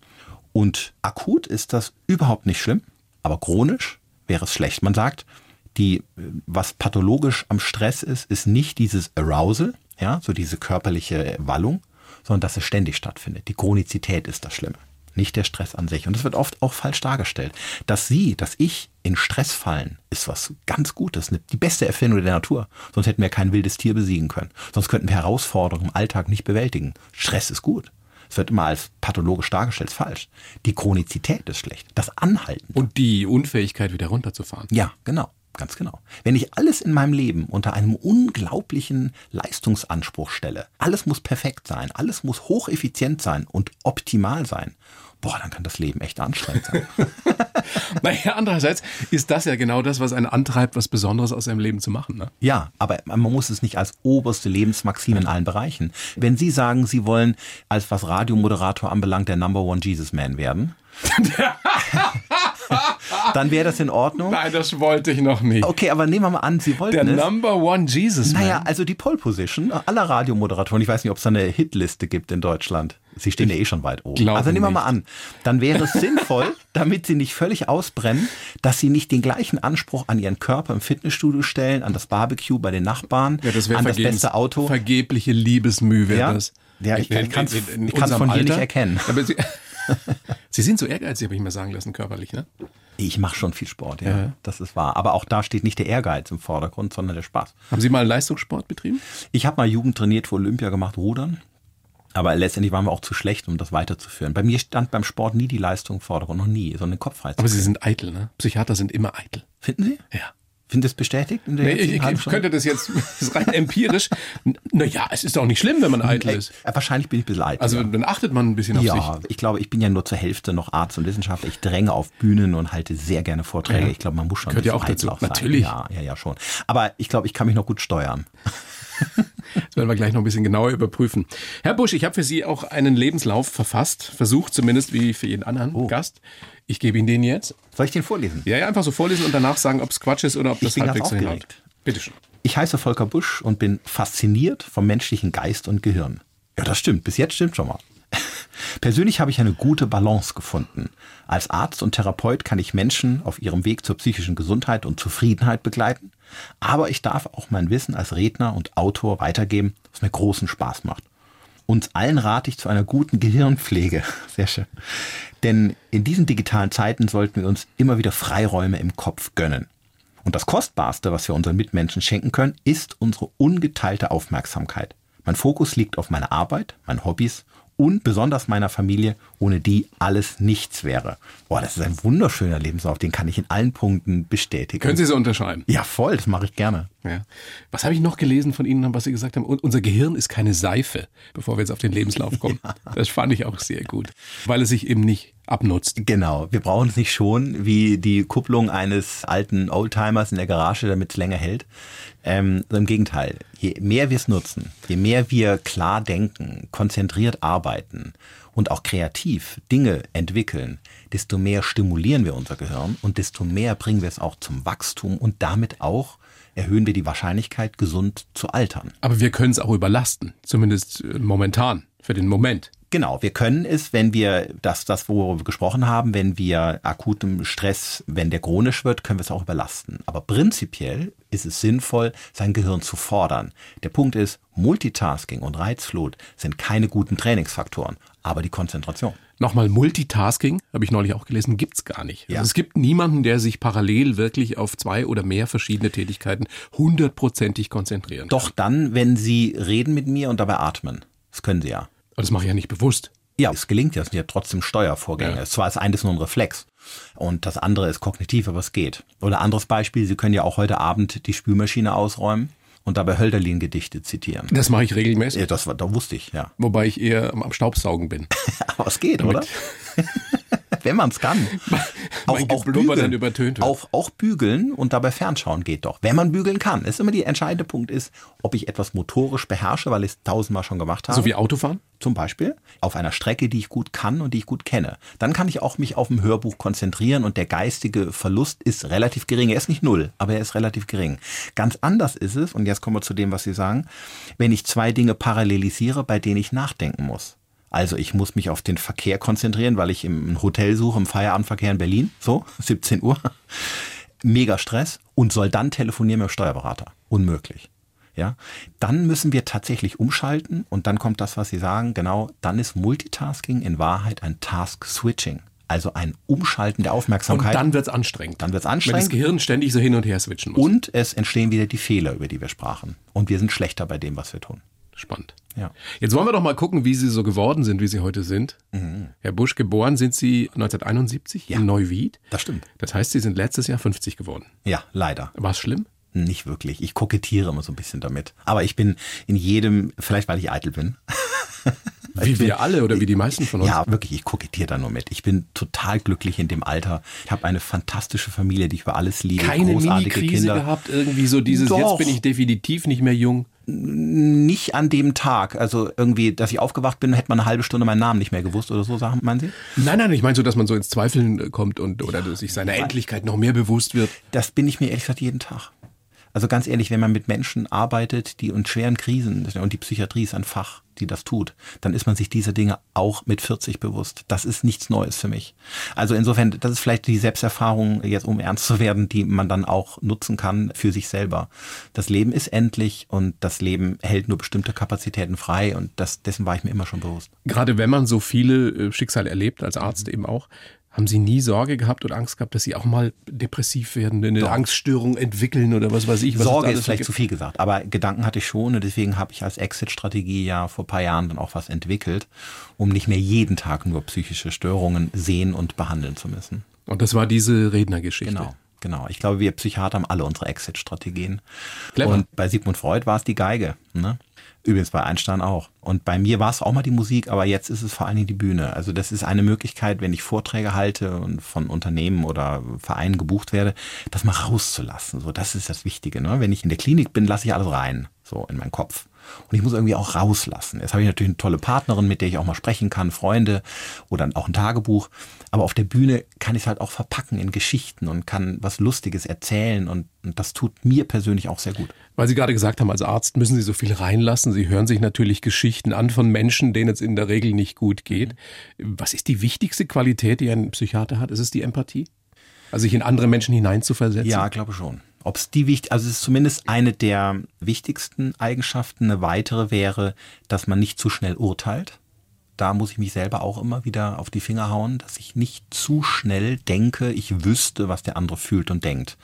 und akut ist das überhaupt nicht schlimm, aber chronisch wäre es schlecht. Man sagt, die, was pathologisch am Stress ist, ist nicht dieses Arousal, ja, so diese körperliche Wallung, sondern dass es ständig stattfindet. Die Chronizität ist das Schlimme, nicht der Stress an sich. Und das wird oft auch falsch dargestellt. Dass Sie, dass ich in Stress fallen, ist was ganz Gutes, eine- die beste Erfindung der Natur. Sonst hätten wir kein wildes Tier besiegen können. Sonst könnten wir Herausforderungen im Alltag nicht bewältigen. Stress ist gut. Es wird immer als pathologisch dargestellt, ist falsch. Die Chronizität ist schlecht. Das Anhalten. Und die Unfähigkeit, wieder runterzufahren. Ja, genau. Ganz genau. Wenn ich alles in meinem Leben unter einem unglaublichen Leistungsanspruch stelle, alles muss perfekt sein, alles muss hocheffizient sein und optimal sein, boah, dann kann das Leben echt anstrengend sein. naja, andererseits ist das ja genau das, was einen antreibt, was Besonderes aus seinem Leben zu machen. Ne? Ja, aber man muss es nicht als oberste Lebensmaxime in allen Bereichen. Wenn Sie sagen, Sie wollen als was Radiomoderator anbelangt der Number One Jesus Man werden, dann wäre das in Ordnung. Nein, das wollte ich noch nicht. Okay, aber nehmen wir mal an, Sie wollten Der es. Number One Jesus Man. Naja, also die Pole Position aller Radiomoderatoren. Ich weiß nicht, ob es da eine Hitliste gibt in Deutschland. Sie stehen ja eh schon weit oben. Also nehmen wir mal an, dann wäre es sinnvoll, damit sie nicht völlig ausbrennen, dass sie nicht den gleichen Anspruch an ihren Körper im Fitnessstudio stellen, an das Barbecue bei den Nachbarn, ja, das an das beste Auto. Vergebliche Liebesmühe wäre Ja? das. Ja, ich- ich ich kann's unserem von hier nicht Alter. erkennen. Aber Sie, Sie sind so ehrgeizig, habe ich mir sagen lassen, körperlich, ne? Ich mache schon viel Sport, ja. Ja. Das ist wahr. Aber auch da steht nicht der Ehrgeiz im Vordergrund, sondern der Spaß. Haben Sie mal Leistungssport betrieben? Ich habe mal Jugend trainiert für Olympia gemacht, Rudern. Aber letztendlich waren wir auch zu schlecht, um das weiterzuführen. Bei mir stand beim Sport nie die Leistung im Vordergrund, noch nie, sondern den Kopf frei zu Aber Sie sind eitel, ne? Psychiater sind immer eitel. Finden Sie? Ja. Finden Sie das bestätigt? Nee, ich, ich, könnte das jetzt das rein empirisch. Naja, es ist auch nicht schlimm, wenn man eitel ist. wahrscheinlich bin ich ein bisschen alt. Also ja. dann achtet man ein bisschen auf ja, sich. ich glaube, ich bin ja nur zur Hälfte noch Arzt und Wissenschaftler. Ich dränge auf Bühnen und halte sehr gerne Vorträge. Ja. Ich glaube, man muss schon. ein Gehört ja bisschen auch eitel dazu. sein. Natürlich. Ja, ja, ja, schon. Aber ich glaube, ich kann mich noch gut steuern. Das werden wir gleich noch ein bisschen genauer überprüfen. Herr Busch, ich habe für Sie auch einen Lebenslauf verfasst, versucht zumindest wie für jeden anderen Oh. Gast. Ich gebe Ihnen den jetzt. Soll ich den vorlesen? Ja, ja, einfach so vorlesen und danach sagen, ob es Quatsch ist oder ob das halbwegs so hinhaut. Bitte schön. Ich heiße Volker Busch und bin fasziniert vom menschlichen Geist und Gehirn. Ja, das stimmt. Bis jetzt stimmt schon mal. Persönlich habe ich eine gute Balance gefunden. Als Arzt und Therapeut kann ich Menschen auf ihrem Weg zur psychischen Gesundheit und Zufriedenheit begleiten. Aber ich darf auch mein Wissen als Redner und Autor weitergeben, was mir großen Spaß macht. Uns allen rate ich zu einer guten Gehirnpflege. Sehr schön. Denn in diesen digitalen Zeiten sollten wir uns immer wieder Freiräume im Kopf gönnen. Und das Kostbarste, was wir unseren Mitmenschen schenken können, ist unsere ungeteilte Aufmerksamkeit. Mein Fokus liegt auf meiner Arbeit, meinen Hobbys und besonders meiner Familie, ohne die alles nichts wäre. Boah, das ist ein wunderschöner Lebenslauf, den kann ich in allen Punkten bestätigen. Können Sie so unterschreiben? ja, voll, das mache ich gerne. Ja. Was habe ich noch gelesen von Ihnen, was Sie gesagt haben? Un- Unser Gehirn ist keine Seife, bevor wir jetzt auf den Lebenslauf kommen. Das fand ich auch sehr gut, weil es sich eben nicht abnutzt. Genau, wir brauchen es nicht schon wie die Kupplung eines alten Oldtimers in der Garage, damit es länger hält. Ähm, Im Gegenteil, je mehr wir es nutzen, je mehr wir klar denken, konzentriert arbeiten und auch kreativ Dinge entwickeln, desto mehr stimulieren wir unser Gehirn und desto mehr bringen wir es auch zum Wachstum und damit auch erhöhen wir die Wahrscheinlichkeit, gesund zu altern. Aber wir können es auch überlasten, zumindest äh, momentan, für den Moment. Genau, wir können es, wenn wir das, das, worüber wir gesprochen haben, wenn wir akutem Stress, wenn der chronisch wird, können wir es auch überlasten. Aber prinzipiell ist es sinnvoll, sein Gehirn zu fordern. Der Punkt ist, Multitasking und Reizflut sind keine guten Trainingsfaktoren, aber die Konzentration. Nochmal, Multitasking, habe ich neulich auch gelesen, gibt's gar nicht. Ja. Also es gibt niemanden, der sich parallel wirklich auf zwei oder mehr verschiedene Tätigkeiten hundertprozentig konzentrieren Doch dann, wenn Sie reden mit mir und dabei atmen. Das können Sie ja. Aber das mache ich ja nicht bewusst. Ja, es gelingt ja, es sind ja trotzdem Steuervorgänge. Ja. Zwar ist eines nur ein Reflex und das andere ist kognitiv, aber es geht. Oder anderes Beispiel, Sie können ja auch heute Abend die Spülmaschine ausräumen und dabei Hölderlin-Gedichte zitieren. Das mache ich regelmäßig, Ja, das war, da wusste ich, ja. wobei ich eher am am Staubsaugen bin. Aber es geht, oder? Wenn man es kann. Mein Geblubber dann übertönt wird. Auch, auch bügeln und dabei fernschauen geht doch. Wenn man bügeln kann. Das ist immer der entscheidende Punkt ist, ob ich etwas motorisch beherrsche, weil ich es tausendmal schon gemacht habe. So wie Autofahren? zum Beispiel auf einer Strecke, die ich gut kann und die ich gut kenne. Dann kann ich auch mich auf ein Hörbuch konzentrieren und der geistige Verlust ist relativ gering. Er ist nicht null, aber er ist relativ gering. Ganz anders ist es, und jetzt kommen wir zu dem, was Sie sagen, wenn ich zwei Dinge parallelisiere, bei denen ich nachdenken muss. Also ich muss mich auf den Verkehr konzentrieren, weil ich im Hotel suche, im Feierabendverkehr in Berlin, so 17 Uhr. Mega Stress und soll dann telefonieren mit dem Steuerberater. Unmöglich. Ja, dann müssen wir tatsächlich umschalten und dann kommt das, was Sie sagen, genau, dann ist Multitasking in Wahrheit ein Task-Switching. Also ein Umschalten der Und Aufmerksamkeit. dann wird's anstrengend. Dann wird's Wenn das anstrengend. Gehirn ständig so hin und her switchen muss. und es entstehen wieder die Fehler, über die wir sprachen. Und wir sind schlechter bei dem, was wir tun. Spannend. Ja. Jetzt wollen wir doch mal gucken, wie Sie so geworden sind, wie Sie heute sind. Herr Busch, geboren sind Sie 1971 Ja. in Neuwied. Das stimmt. Das heißt, Sie sind letztes Jahr 50 geworden. Ja, leider. War es schlimm? Nicht wirklich. Ich kokettiere immer so ein bisschen damit. Aber ich bin in jedem, vielleicht weil ich eitel bin. Wie wir alle oder wie die meisten von uns. Ja, wirklich, ich kokettiere da nur mit. Ich bin total glücklich in dem Alter. Ich habe eine fantastische Familie, die ich über alles liebe. Keine großartige Mini-Krise Kinder. gehabt, irgendwie so dieses, Doch. jetzt bin ich definitiv nicht mehr jung. Nicht an dem Tag. Also irgendwie, dass ich aufgewacht bin, hätte man eine halbe Stunde meinen Namen nicht mehr gewusst oder so, Sachen, meinen Sie? Nein, nein, ich meine so, dass man so ins Zweifeln kommt und oder dass sich seiner Endlichkeit noch mehr bewusst wird. Das bin ich mir ehrlich gesagt jeden Tag. Also ganz ehrlich, wenn man mit Menschen arbeitet, die in schweren Krisen, und die Psychiatrie ist ein Fach, die das tut, dann ist man sich dieser Dinge auch mit 40 bewusst. Das ist nichts Neues für mich. Also insofern, das ist vielleicht die Selbsterfahrung, jetzt um ernst zu werden, die man dann auch nutzen kann für sich selber. Das Leben ist endlich und das Leben hält nur bestimmte Kapazitäten frei und das, dessen war ich mir immer schon bewusst. Gerade wenn man so viele äh, Schicksale erlebt, als Arzt eben auch, haben Sie nie Sorge gehabt oder Angst gehabt, dass Sie auch mal depressiv werden, eine Doch. Angststörung entwickeln oder was weiß ich? Was Sorge ist vielleicht zu viel gesagt, aber Gedanken hatte ich schon und deswegen habe ich als Exit-Strategie ja vor ein paar Jahren dann auch was entwickelt, um nicht mehr jeden Tag nur psychische Störungen sehen und behandeln zu müssen. Und das war diese Rednergeschichte. Genau. Genau. Ich glaube, wir Psychiater haben alle unsere Exit-Strategien. Und bei Sigmund Freud war es die Geige. Ne? Übrigens bei Einstein auch. Und bei mir war es auch mal die Musik, aber jetzt ist es vor allen Dingen die Bühne. Also das ist eine Möglichkeit, wenn ich Vorträge halte und von Unternehmen oder Vereinen gebucht werde, das mal rauszulassen. So, das ist das Wichtige. Ne? Wenn ich in der Klinik bin, lasse ich alles rein, so in meinen Kopf. Und ich muss irgendwie auch rauslassen. Jetzt habe ich natürlich eine tolle Partnerin, mit der ich auch mal sprechen kann, Freunde oder auch ein Tagebuch. Aber auf der Bühne kann ich es halt auch verpacken in Geschichten und kann was Lustiges erzählen. Und, und das tut mir persönlich auch sehr gut. Weil Sie gerade gesagt haben, als Arzt müssen Sie so viel reinlassen. Sie hören sich natürlich Geschichten an von Menschen, denen es in der Regel nicht gut geht. Was ist die wichtigste Qualität, die ein Psychiater hat? Ist es die Empathie? Also sich in andere Menschen hineinzuversetzen? Ja, glaube schon. Ob es die wichtig, also es ist zumindest eine der wichtigsten Eigenschaften. Eine weitere wäre, dass man nicht zu schnell urteilt. Da muss ich mich selber auch immer wieder auf die Finger hauen, dass ich nicht zu schnell denke, ich wüsste, was der andere fühlt und denkt.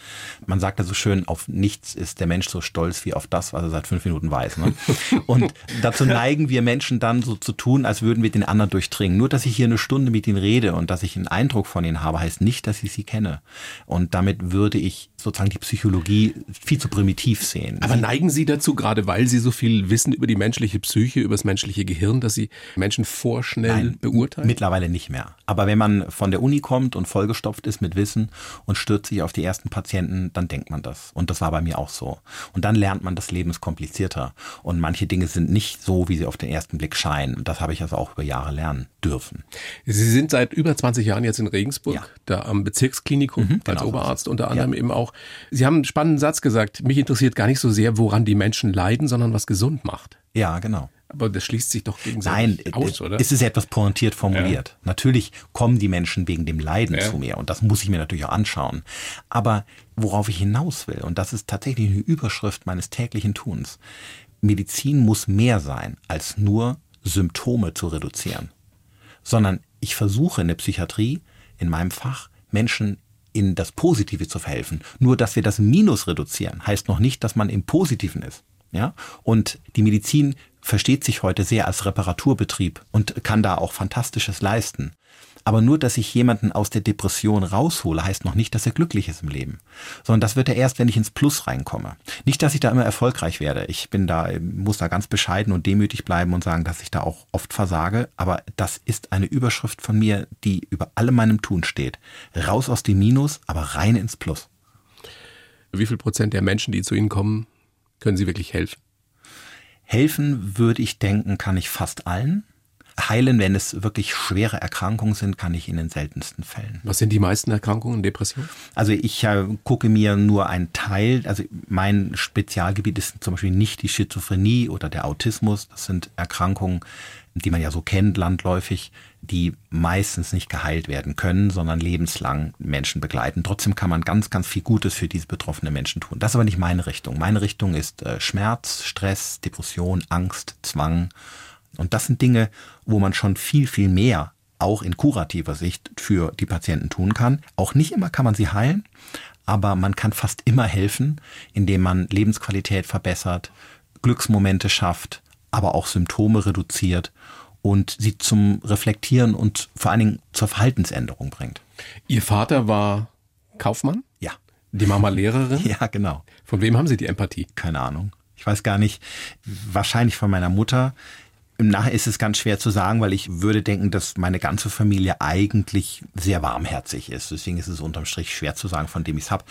Man sagt ja so schön, auf nichts ist der Mensch so stolz wie auf das, was er seit fünf Minuten weiß. Ne? Und dazu neigen wir Menschen dann so zu tun, als würden wir den anderen durchdringen. Nur, dass ich hier eine Stunde mit ihnen rede und dass ich einen Eindruck von ihnen habe, heißt nicht, dass ich sie kenne. Und damit würde ich sozusagen die Psychologie viel zu primitiv sehen. Aber neigen Sie dazu, gerade weil Sie so viel wissen über die menschliche Psyche, über das menschliche Gehirn, dass Sie Menschen vorschnell Nein, beurteilen? Mittlerweile nicht mehr. Aber wenn man von der Uni kommt und vollgestopft ist mit Wissen und stürzt sich auf die ersten Patienten, dann denkt man das. Und das war bei mir auch so. Und dann lernt man, das Leben ist komplizierter. Und manche Dinge sind nicht so, wie sie auf den ersten Blick scheinen. Und das habe ich also auch über Jahre lernen dürfen. Sie sind seit über 20 Jahren jetzt in Regensburg, Ja. da am Bezirksklinikum als genau so Oberarzt es. unter anderem eben auch. Sie haben einen spannenden Satz gesagt, mich interessiert gar nicht so sehr, woran die Menschen leiden, sondern was gesund macht. Ja, genau. Aber das schließt sich doch Nein, gegenseitig aus, oder? es ist etwas pointiert formuliert. Natürlich kommen die Menschen wegen dem Leiden Ja. zu mir und das muss ich mir natürlich auch anschauen. Aber worauf ich hinaus will, und das ist tatsächlich eine Überschrift meines täglichen Tuns, Medizin muss mehr sein, als nur Symptome zu reduzieren, sondern ich versuche in der Psychiatrie, in meinem Fach, Menschen in das Positive zu verhelfen. Nur, dass wir das Minus reduzieren, heißt noch nicht, dass man im Positiven ist. Ja? Und die Medizin versteht sich heute sehr als Reparaturbetrieb und kann da auch Fantastisches leisten. Aber nur, dass ich jemanden aus der Depression raushole, heißt noch nicht, dass er glücklich ist im Leben. Sondern das wird er erst, wenn ich ins Plus reinkomme. Nicht, dass ich da immer erfolgreich werde. Ich bin da, muss da ganz bescheiden und demütig bleiben und sagen, dass ich da auch oft versage. Aber das ist eine Überschrift von mir, die über allem meinem Tun steht. Raus aus dem Minus, aber rein ins Plus. Wie viel Prozent der Menschen, die zu Ihnen kommen, können Sie wirklich helfen? Helfen würde ich denken, kann ich fast allen. Heilen, wenn es wirklich schwere Erkrankungen sind, kann ich in den seltensten Fällen. Was sind die meisten Erkrankungen, Depressionen? Also ich äh, gucke mir nur einen Teil, also mein Spezialgebiet ist zum Beispiel nicht die Schizophrenie oder der Autismus. Das sind Erkrankungen, die man ja so kennt, landläufig, die meistens nicht geheilt werden können, sondern lebenslang Menschen begleiten. Trotzdem kann man ganz, ganz viel Gutes für diese betroffenen Menschen tun. Das ist aber nicht meine Richtung. Meine Richtung ist äh, Schmerz, Stress, Depression, Angst, Zwang. Und das sind Dinge, wo man schon viel, viel mehr auch in kurativer Sicht für die Patienten tun kann. Auch nicht immer kann man sie heilen, aber man kann fast immer helfen, indem man Lebensqualität verbessert, Glücksmomente schafft, aber auch Symptome reduziert und sie zum Reflektieren und vor allen Dingen zur Verhaltensänderung bringt. Ihr Vater war Kaufmann? Ja. Die Mama Lehrerin? Ja, genau. Von wem haben Sie die Empathie? Keine Ahnung. Ich weiß gar nicht. Wahrscheinlich von meiner Mutter. Im Nachhinein ist es ganz schwer zu sagen, weil ich würde denken, dass meine ganze Familie eigentlich sehr warmherzig ist. Deswegen ist es unterm Strich schwer zu sagen, von dem ich es habe.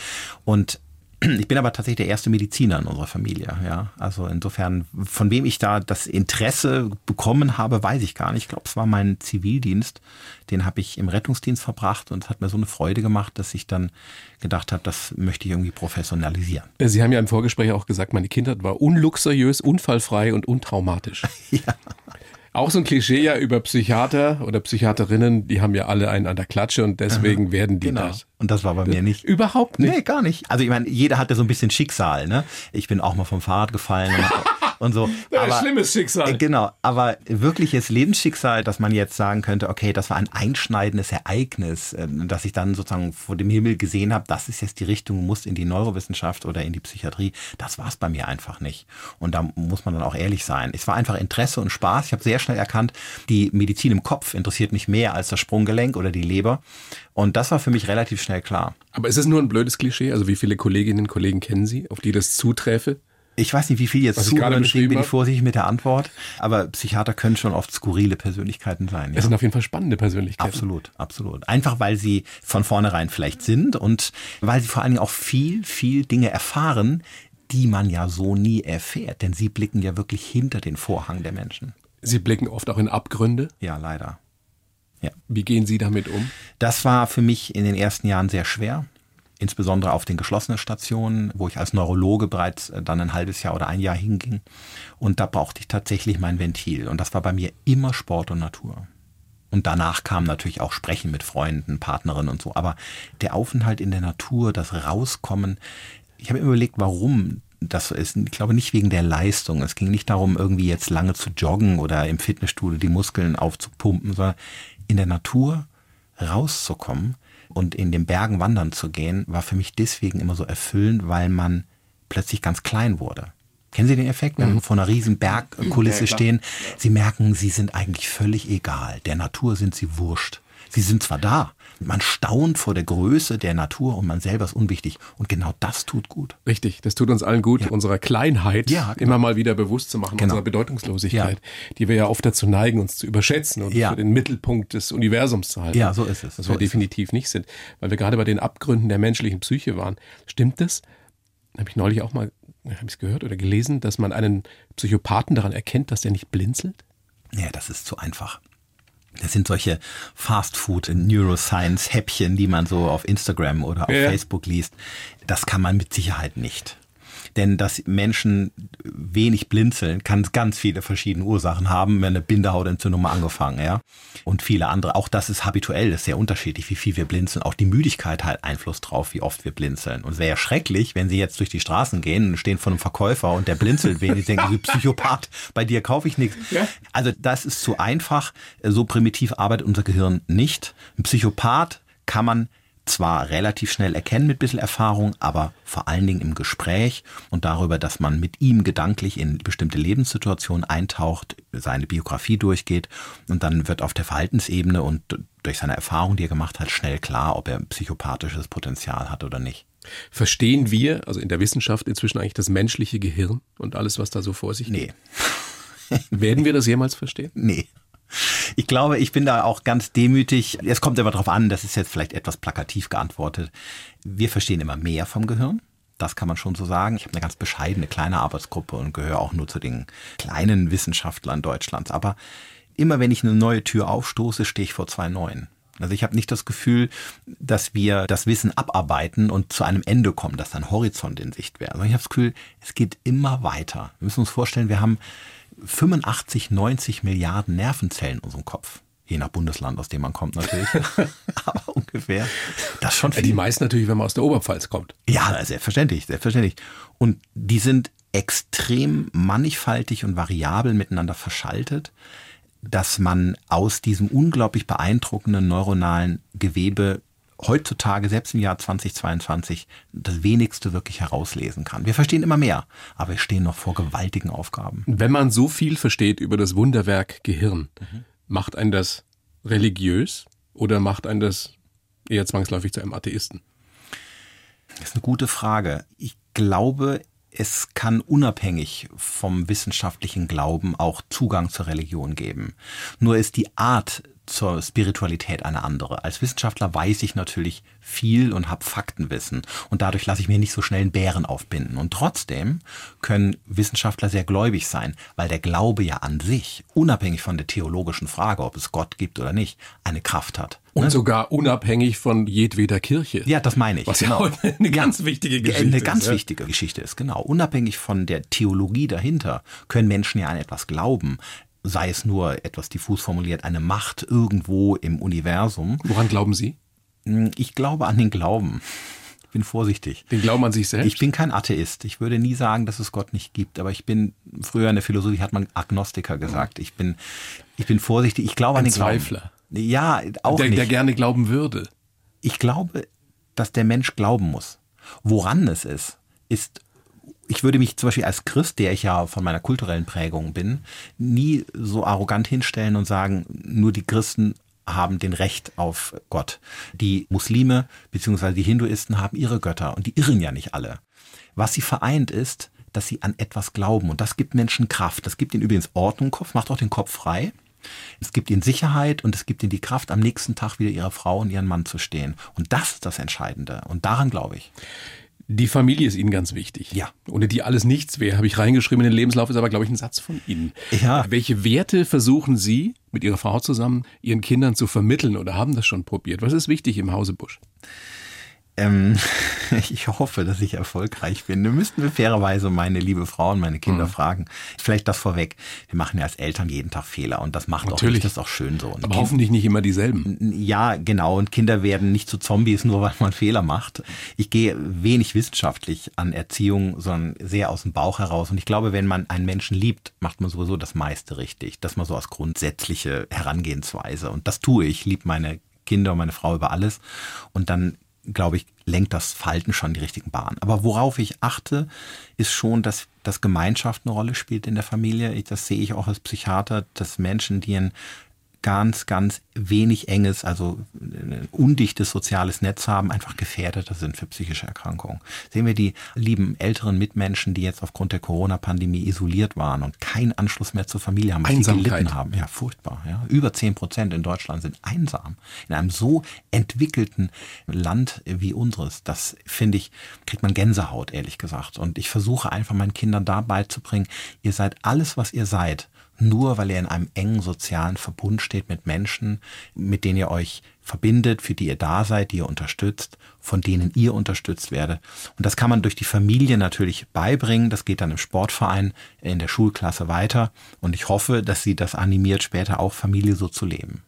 Und ich bin aber tatsächlich der erste Mediziner in unserer Familie. Ja, also insofern, von wem ich da das Interesse bekommen habe, weiß ich gar nicht. Ich glaube, es war mein Zivildienst. Den habe ich im Rettungsdienst verbracht und es hat mir so eine Freude gemacht, dass ich dann gedacht habe, das möchte ich irgendwie professionalisieren. Sie haben ja im Vorgespräch auch gesagt, meine Kindheit war unluxuriös, unfallfrei und untraumatisch. ja. Auch so ein Klischee ja über Psychiater oder Psychiaterinnen, die haben ja alle einen an der Klatsche und deswegen Aha, werden die genau. das. Und das war bei mir nicht. Überhaupt nicht. Nee, gar nicht. Also ich meine, jeder hatte so ein bisschen Schicksal, ne? Ich bin auch mal vom Fahrrad gefallen. und so. Ja, aber, schlimmes Schicksal. Genau, aber wirkliches Lebensschicksal, dass man jetzt sagen könnte, okay, das war ein einschneidendes Ereignis, äh, dass ich dann sozusagen vor dem Himmel gesehen habe, das ist jetzt die Richtung, muss in die Neurowissenschaft oder in die Psychiatrie. Das war es bei mir einfach nicht. Und da muss man dann auch ehrlich sein. Es war einfach Interesse und Spaß. Ich habe sehr schnell erkannt, die Medizin im Kopf interessiert mich mehr als das Sprunggelenk oder die Leber. Und das war für mich relativ schnell klar. Aber ist es nur ein blödes Klischee? Also wie viele Kolleginnen und Kollegen kennen Sie, auf die das zuträfe? Ich weiß nicht, wie viel jetzt Was zuhören, deswegen bin ich vorsichtig mit der Antwort. Aber Psychiater können schon oft skurrile Persönlichkeiten sein. Ja. Es sind auf jeden Fall spannende Persönlichkeiten. Absolut, absolut. Einfach weil sie von vornherein vielleicht sind und weil sie vor allen Dingen auch viel, viel Dinge erfahren, die man ja so nie erfährt. Denn sie blicken ja wirklich hinter den Vorhang der Menschen. Sie blicken oft auch in Abgründe? Ja, leider. Ja. Wie gehen Sie damit um? Das war für mich in den ersten Jahren sehr schwer insbesondere auf den geschlossenen Stationen, wo ich als Neurologe bereits äh, dann ein halbes Jahr oder ein Jahr hinging. Und da brauchte ich tatsächlich mein Ventil. Und das war bei mir immer Sport und Natur. Und danach kam natürlich auch Sprechen mit Freunden, Partnerinnen und so. Aber der Aufenthalt in der Natur, das Rauskommen, ich habe immer überlegt, warum das so ist. Ich glaube nicht wegen der Leistung. Es ging nicht darum, irgendwie jetzt lange zu joggen oder im Fitnessstudio die Muskeln aufzupumpen, sondern in der Natur rauszukommen und in den Bergen wandern zu gehen, war für mich deswegen immer so erfüllend, weil man plötzlich ganz klein wurde. Kennen Sie den Effekt, wenn mhm. Vor einer riesen Bergkulisse ja, stehen? Sie merken, Sie sind eigentlich völlig egal. Der Natur sind Sie wurscht. Sie sind zwar da, man staunt vor der Größe der Natur und man selber ist unwichtig. Und genau das tut gut. Richtig, das tut uns allen gut, ja. unserer Kleinheit ja, genau. immer mal wieder bewusst zu machen, genau. unserer Bedeutungslosigkeit, ja. die wir ja oft dazu neigen, uns zu überschätzen und für den Mittelpunkt des Universums zu halten. Ja, so ist es. Was so wir definitiv es. nicht sind. Weil wir gerade bei den Abgründen der menschlichen Psyche waren. Stimmt das? Habe ich neulich auch mal habe ich gehört oder gelesen, dass man einen Psychopathen daran erkennt, dass der nicht blinzelt? Ja, das ist zu einfach. Das sind solche Fast-Food-Neuroscience-Häppchen, die man so auf Instagram oder auf ja. Facebook liest. Das kann man mit Sicherheit nicht. Denn dass Menschen wenig blinzeln, kann ganz viele verschiedene Ursachen haben. Eine Bindehautentzündung mal angefangen, ja. Und viele andere. Auch das ist habituell, das ist sehr unterschiedlich, wie viel wir blinzeln. Auch die Müdigkeit hat Einfluss drauf, wie oft wir blinzeln. Und es wäre ja schrecklich, wenn Sie jetzt durch die Straßen gehen und stehen vor einem Verkäufer und der blinzelt wenig, denken Sie, Psychopath, bei dir kaufe ich nichts. Ja. Also das ist zu einfach. So primitiv arbeitet unser Gehirn nicht. Ein Psychopath kann man zwar relativ schnell erkennen mit ein bisschen Erfahrung, aber vor allen Dingen im Gespräch und darüber, dass man mit ihm gedanklich in bestimmte Lebenssituationen eintaucht, seine Biografie durchgeht und dann wird auf der Verhaltensebene und durch seine Erfahrung, die er gemacht hat, schnell klar, ob er psychopathisches Potenzial hat oder nicht. Verstehen wir, also in der Wissenschaft inzwischen eigentlich das menschliche Gehirn und alles, was da so vor sich geht? Nee. Werden wir das jemals verstehen? Nee. Ich glaube, ich bin da auch ganz demütig. Es kommt aber darauf an, das ist jetzt vielleicht etwas plakativ geantwortet. Wir verstehen immer mehr vom Gehirn. Das kann man schon so sagen. Ich habe eine ganz bescheidene kleine Arbeitsgruppe und gehöre auch nur zu den kleinen Wissenschaftlern Deutschlands. Aber immer wenn ich eine neue Tür aufstoße, stehe ich vor zwei neuen. Also ich habe nicht das Gefühl, dass wir das Wissen abarbeiten und zu einem Ende kommen, dass ein Horizont in Sicht wäre. Also ich habe das Gefühl, es geht immer weiter. Wir müssen uns vorstellen, wir haben 85, 90 Milliarden Nervenzellen in unserem Kopf. Je nach Bundesland, aus dem man kommt natürlich. Aber ungefähr. Das schon viel. Die meisten natürlich, wenn man aus der Oberpfalz kommt. Ja, selbstverständlich, selbstverständlich. Und die sind extrem mannigfaltig und variabel miteinander verschaltet, dass man aus diesem unglaublich beeindruckenden neuronalen Gewebe heutzutage, selbst im Jahr 2022, das wenigste wirklich herauslesen kann. Wir verstehen immer mehr, aber wir stehen noch vor gewaltigen Aufgaben. Wenn man so viel versteht über das Wunderwerk Gehirn, mhm. macht ein das religiös oder macht ein das eher zwangsläufig zu einem Atheisten? Das ist eine gute Frage. Ich glaube, es kann unabhängig vom wissenschaftlichen Glauben auch Zugang zur Religion geben. Nur ist die Art zur Spiritualität eine andere. Als Wissenschaftler weiß ich natürlich viel und habe Faktenwissen und dadurch lasse ich mir nicht so schnell einen Bären aufbinden. Und trotzdem können Wissenschaftler sehr gläubig sein, weil der Glaube ja an sich, unabhängig von der theologischen Frage, ob es Gott gibt oder nicht, eine Kraft hat. Und ne? sogar unabhängig von jedweder Kirche. Ja, das meine ich. Was genau. ja eine ganz wichtige Geschichte ist. Eine ganz ist, wichtige Geschichte ist, genau. Unabhängig von der Theologie dahinter können Menschen ja an etwas glauben sei es nur etwas diffus formuliert, eine Macht irgendwo im Universum. Woran glauben Sie? Hm, ich glaube an den Glauben. Ich bin vorsichtig. Den Glauben an sich selbst? Ich bin kein Atheist. Ich würde nie sagen, dass es Gott nicht gibt. Aber ich bin, früher in der Philosophie hat man Agnostiker gesagt. Ich bin, ich bin vorsichtig. Ich glaube Ein an den Zweifler. Glauben. Ja, auch der, nicht. Der gerne glauben würde. Ich glaube, dass der Mensch glauben muss. Woran es ist, ist ich würde mich zum Beispiel als Christ, der ich ja von meiner kulturellen Prägung bin, nie so arrogant hinstellen und sagen, nur die Christen haben den Recht auf Gott. Die Muslime bzw. die Hinduisten haben ihre Götter und die irren ja nicht alle. Was sie vereint ist, dass sie an etwas glauben und das gibt Menschen Kraft. Das gibt ihnen übrigens Ordnung im Kopf, macht auch den Kopf frei. Es gibt ihnen Sicherheit und es gibt ihnen die Kraft, am nächsten Tag wieder ihrer Frau und ihren Mann zu stehen. Und das ist das Entscheidende. Und daran glaube ich. Die Familie ist Ihnen ganz wichtig. Ja. Ohne die alles nichts wäre, habe ich reingeschrieben in den Lebenslauf, ist aber, glaube ich, ein Satz von Ihnen. Ja. Welche Werte versuchen Sie mit Ihrer Frau zusammen Ihren Kindern zu vermitteln oder haben das schon probiert? Was ist wichtig im Hause Busch? Ähm, ich hoffe, dass ich erfolgreich bin. Wir müssten wir fairerweise meine liebe Frau und meine Kinder mhm. fragen. Vielleicht das vorweg. Wir machen ja als Eltern jeden Tag Fehler und das macht Natürlich. auch das ist auch schön so. Und Aber kind, hoffentlich nicht immer dieselben. Ja, genau. Und Kinder werden nicht zu Zombies, nur weil man Fehler macht. Ich gehe wenig wissenschaftlich an Erziehung, sondern sehr aus dem Bauch heraus. Und ich glaube, wenn man einen Menschen liebt, macht man sowieso das meiste richtig. Das mal so als grundsätzliche Herangehensweise. Und das tue ich. Ich liebe meine Kinder und meine Frau über alles. Und dann glaube ich, lenkt das Falten schon die richtigen Bahnen. Aber worauf ich achte, ist schon, dass, dass Gemeinschaft eine Rolle spielt in der Familie. Das sehe ich auch als Psychiater, dass Menschen, die ein ganz, ganz wenig enges, also ein undichtes soziales Netz haben, einfach gefährdeter sind für psychische Erkrankungen. Sehen wir die lieben älteren Mitmenschen, die jetzt aufgrund der Corona-Pandemie isoliert waren und keinen Anschluss mehr zur Familie haben, weil sie gelitten haben. Ja, furchtbar. Ja. Über zehn Prozent in Deutschland sind einsam. In einem so entwickelten Land wie unseres. Das finde ich, kriegt man Gänsehaut, ehrlich gesagt. Und ich versuche einfach meinen Kindern da beizubringen, ihr seid alles, was ihr seid nur weil ihr in einem engen sozialen Verbund steht mit Menschen, mit denen ihr euch verbindet, für die ihr da seid, die ihr unterstützt, von denen ihr unterstützt werdet. Und das kann man durch die Familie natürlich beibringen. Das geht dann im Sportverein, in der Schulklasse weiter. Und ich hoffe, dass sie das animiert, später auch Familie so zu leben.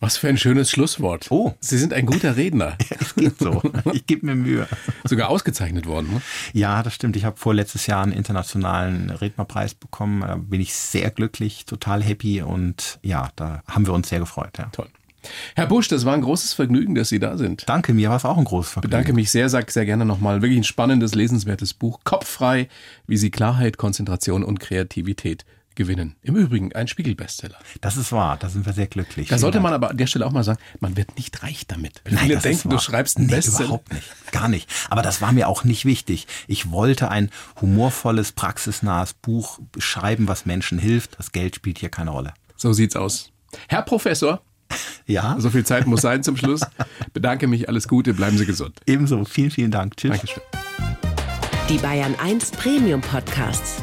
Was für ein schönes Schlusswort. Oh. Sie sind ein guter Redner. es geht so. Ich gebe mir Mühe. Sogar ausgezeichnet worden. Ne? Ja, das stimmt. Ich habe vorletztes Jahr einen internationalen Rednerpreis bekommen. Da bin ich sehr glücklich, total happy und ja, da haben wir uns sehr gefreut. Ja. Toll. Herr Busch, das war ein großes Vergnügen, dass Sie da sind. Danke, mir war es auch ein großes Vergnügen. Bedanke mich sehr, sag sehr gerne nochmal. Wirklich ein spannendes, lesenswertes Buch. Kopffrei, wie Sie Klarheit, Konzentration und Kreativität gewinnen. Im Übrigen ein Spiegel-Bestseller. Das ist wahr, da sind wir sehr glücklich. Da sollte man aber an der Stelle auch mal sagen, man wird nicht reich damit. Nein, Viele denken, du schreibst einen nee, Bestseller. überhaupt nicht, gar nicht. Aber das war mir auch nicht wichtig. Ich wollte ein humorvolles, praxisnahes Buch schreiben, was Menschen hilft. Das Geld spielt hier keine Rolle. So sieht's aus. Herr Professor, ja. So viel Zeit muss sein zum Schluss. Bedanke mich, alles Gute, bleiben Sie gesund. Ebenso, vielen, vielen Dank. Tschüss. Dankeschön. Die Bayern 1 Premium Podcasts.